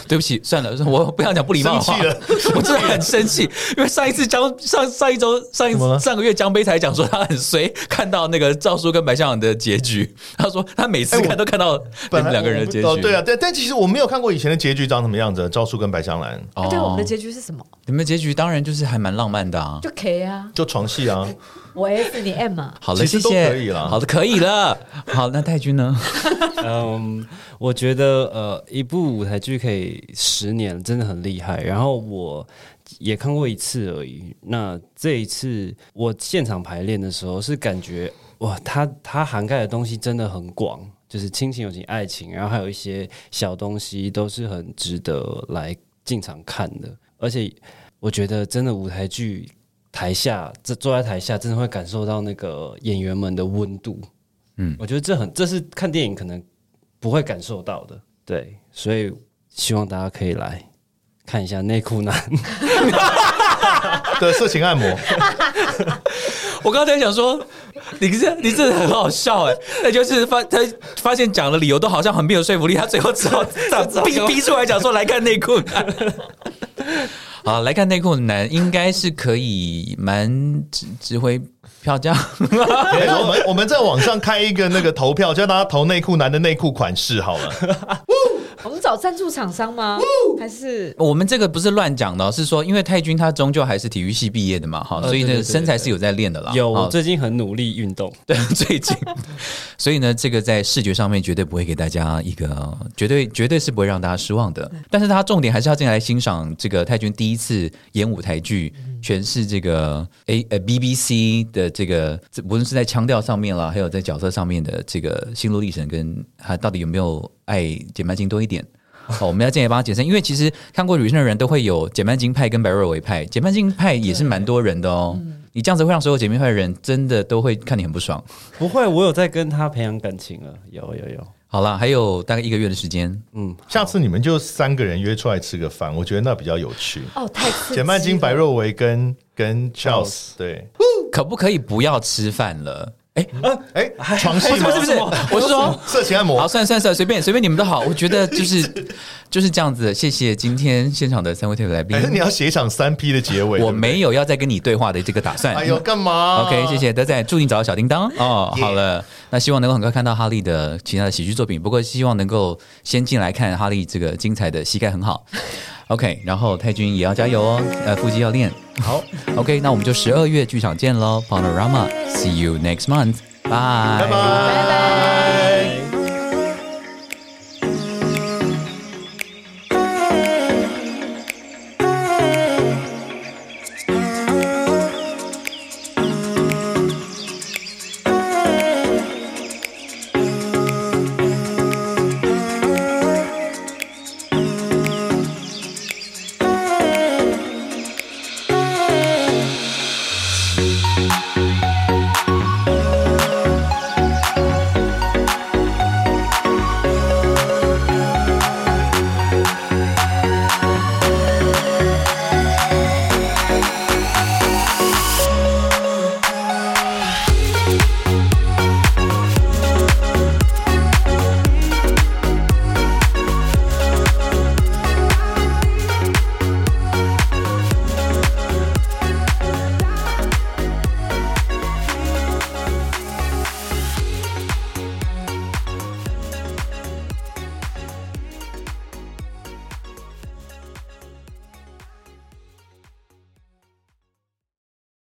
B: 对不起，算了，我不想讲不礼貌的话
C: 了，
B: 我真的很生气，因为上一次江上上一周上一
C: 怎么了
B: 上个月江杯才讲说他很衰，看到那个赵叔跟白向阳的结局，他说他每次看都看到你
C: 本来
B: 们两个人的结局，
C: 哦，对啊，对但其实我没有看过以前的结局长什么样子，赵叔跟白香兰
B: 哦，
D: 哎对，我们的结局是什么？
B: 你们的结局当然就是还蛮浪漫的啊。
D: 就 K 啊，
C: 就床戏啊，
D: 我 S 你 M 啊。
B: 好了，
C: 其实都
B: 谢谢，
C: 可以了
B: 好的，可以了。好，那太君呢？
E: 嗯，我觉得呃，一部舞台剧可以十年，真的很厉害。然后我也看过一次而已。那这一次我现场排练的时候，是感觉哇，它它涵盖的东西真的很广，就是亲情、友情、爱情，然后还有一些小东西都是很值得来进场看的。而且我觉得真的舞台剧台下，这坐在台下真的会感受到那个演员们的温度。嗯，我觉得这很，这是看电影可能不会感受到的。对，所以希望大家可以来看一下内裤男。
C: 的色情按摩，
B: 我刚才想说，你这你真的很好笑哎，那就是发他发现讲的理由都好像很没有说服力，他最后只好 逼逼出来讲说来看内裤男。好，来看内裤男应该是可以蛮指指挥票价。
C: 我们我们在网上开一个那个投票，叫大家投内裤男的内裤款式好了。
D: 我们找赞助厂商吗？还是
B: 我们这个不是乱讲的哦，是说因为泰君他终究还是体育系毕业的嘛，哈，所以呢身材是有在练的啦。
E: 有，
B: 哦
E: 我最近很努力运动。
B: 对，最近，所以呢，这个在视觉上面绝对不会给大家一个绝对绝对是不会让大家失望的。但是他重点还是要进来欣赏这个泰君第一次演舞台剧，诠释这个 A 呃 BBC 的这个，这无论是在腔调上面啦，还有在角色上面的这个心路历程，跟他到底有没有爱简曼金多一点。好，我们要建议帮他解释，因为其实看过《女生》的人都会有简曼金派跟白若维派，简曼金派也是蛮多人的哦。你这样子会让所有姐妹派的人真的都会看你很不爽。
E: 不会，我有在跟他培养感情了，有有有。
B: 好了，还有大概一个月的时间，
E: 嗯，
C: 下次你们就三个人约出来吃个饭，我觉得那比较有趣。
D: 哦，太刺激了。
C: 简曼金、白若维跟跟 Charles，对，
B: 可不可以不要吃饭了？哎、
C: 哎，床戏吗？
B: 不是不是，我是说，
C: 色情按摩
B: 好，。算算算，随便随便你们都好。我觉得就是就是这样子。谢谢今天现场的三位特别来宾
C: 还，是你要写一场三 P 的结尾？
B: 我没有要再跟你对话的这个打算。
C: 哎呦，干嘛
B: OK，谢谢德仔，祝你找到小叮当 哦。好了，那希望能够很快看到哈利的其他的喜剧作品，不过希望能够先进来看哈利这个精彩的膝盖很好。OK，然后泰君也要加油哦，呃，腹肌要练。好，OK，那我们就十二月剧场见喽，Panorama，See you next month，拜
C: 拜拜。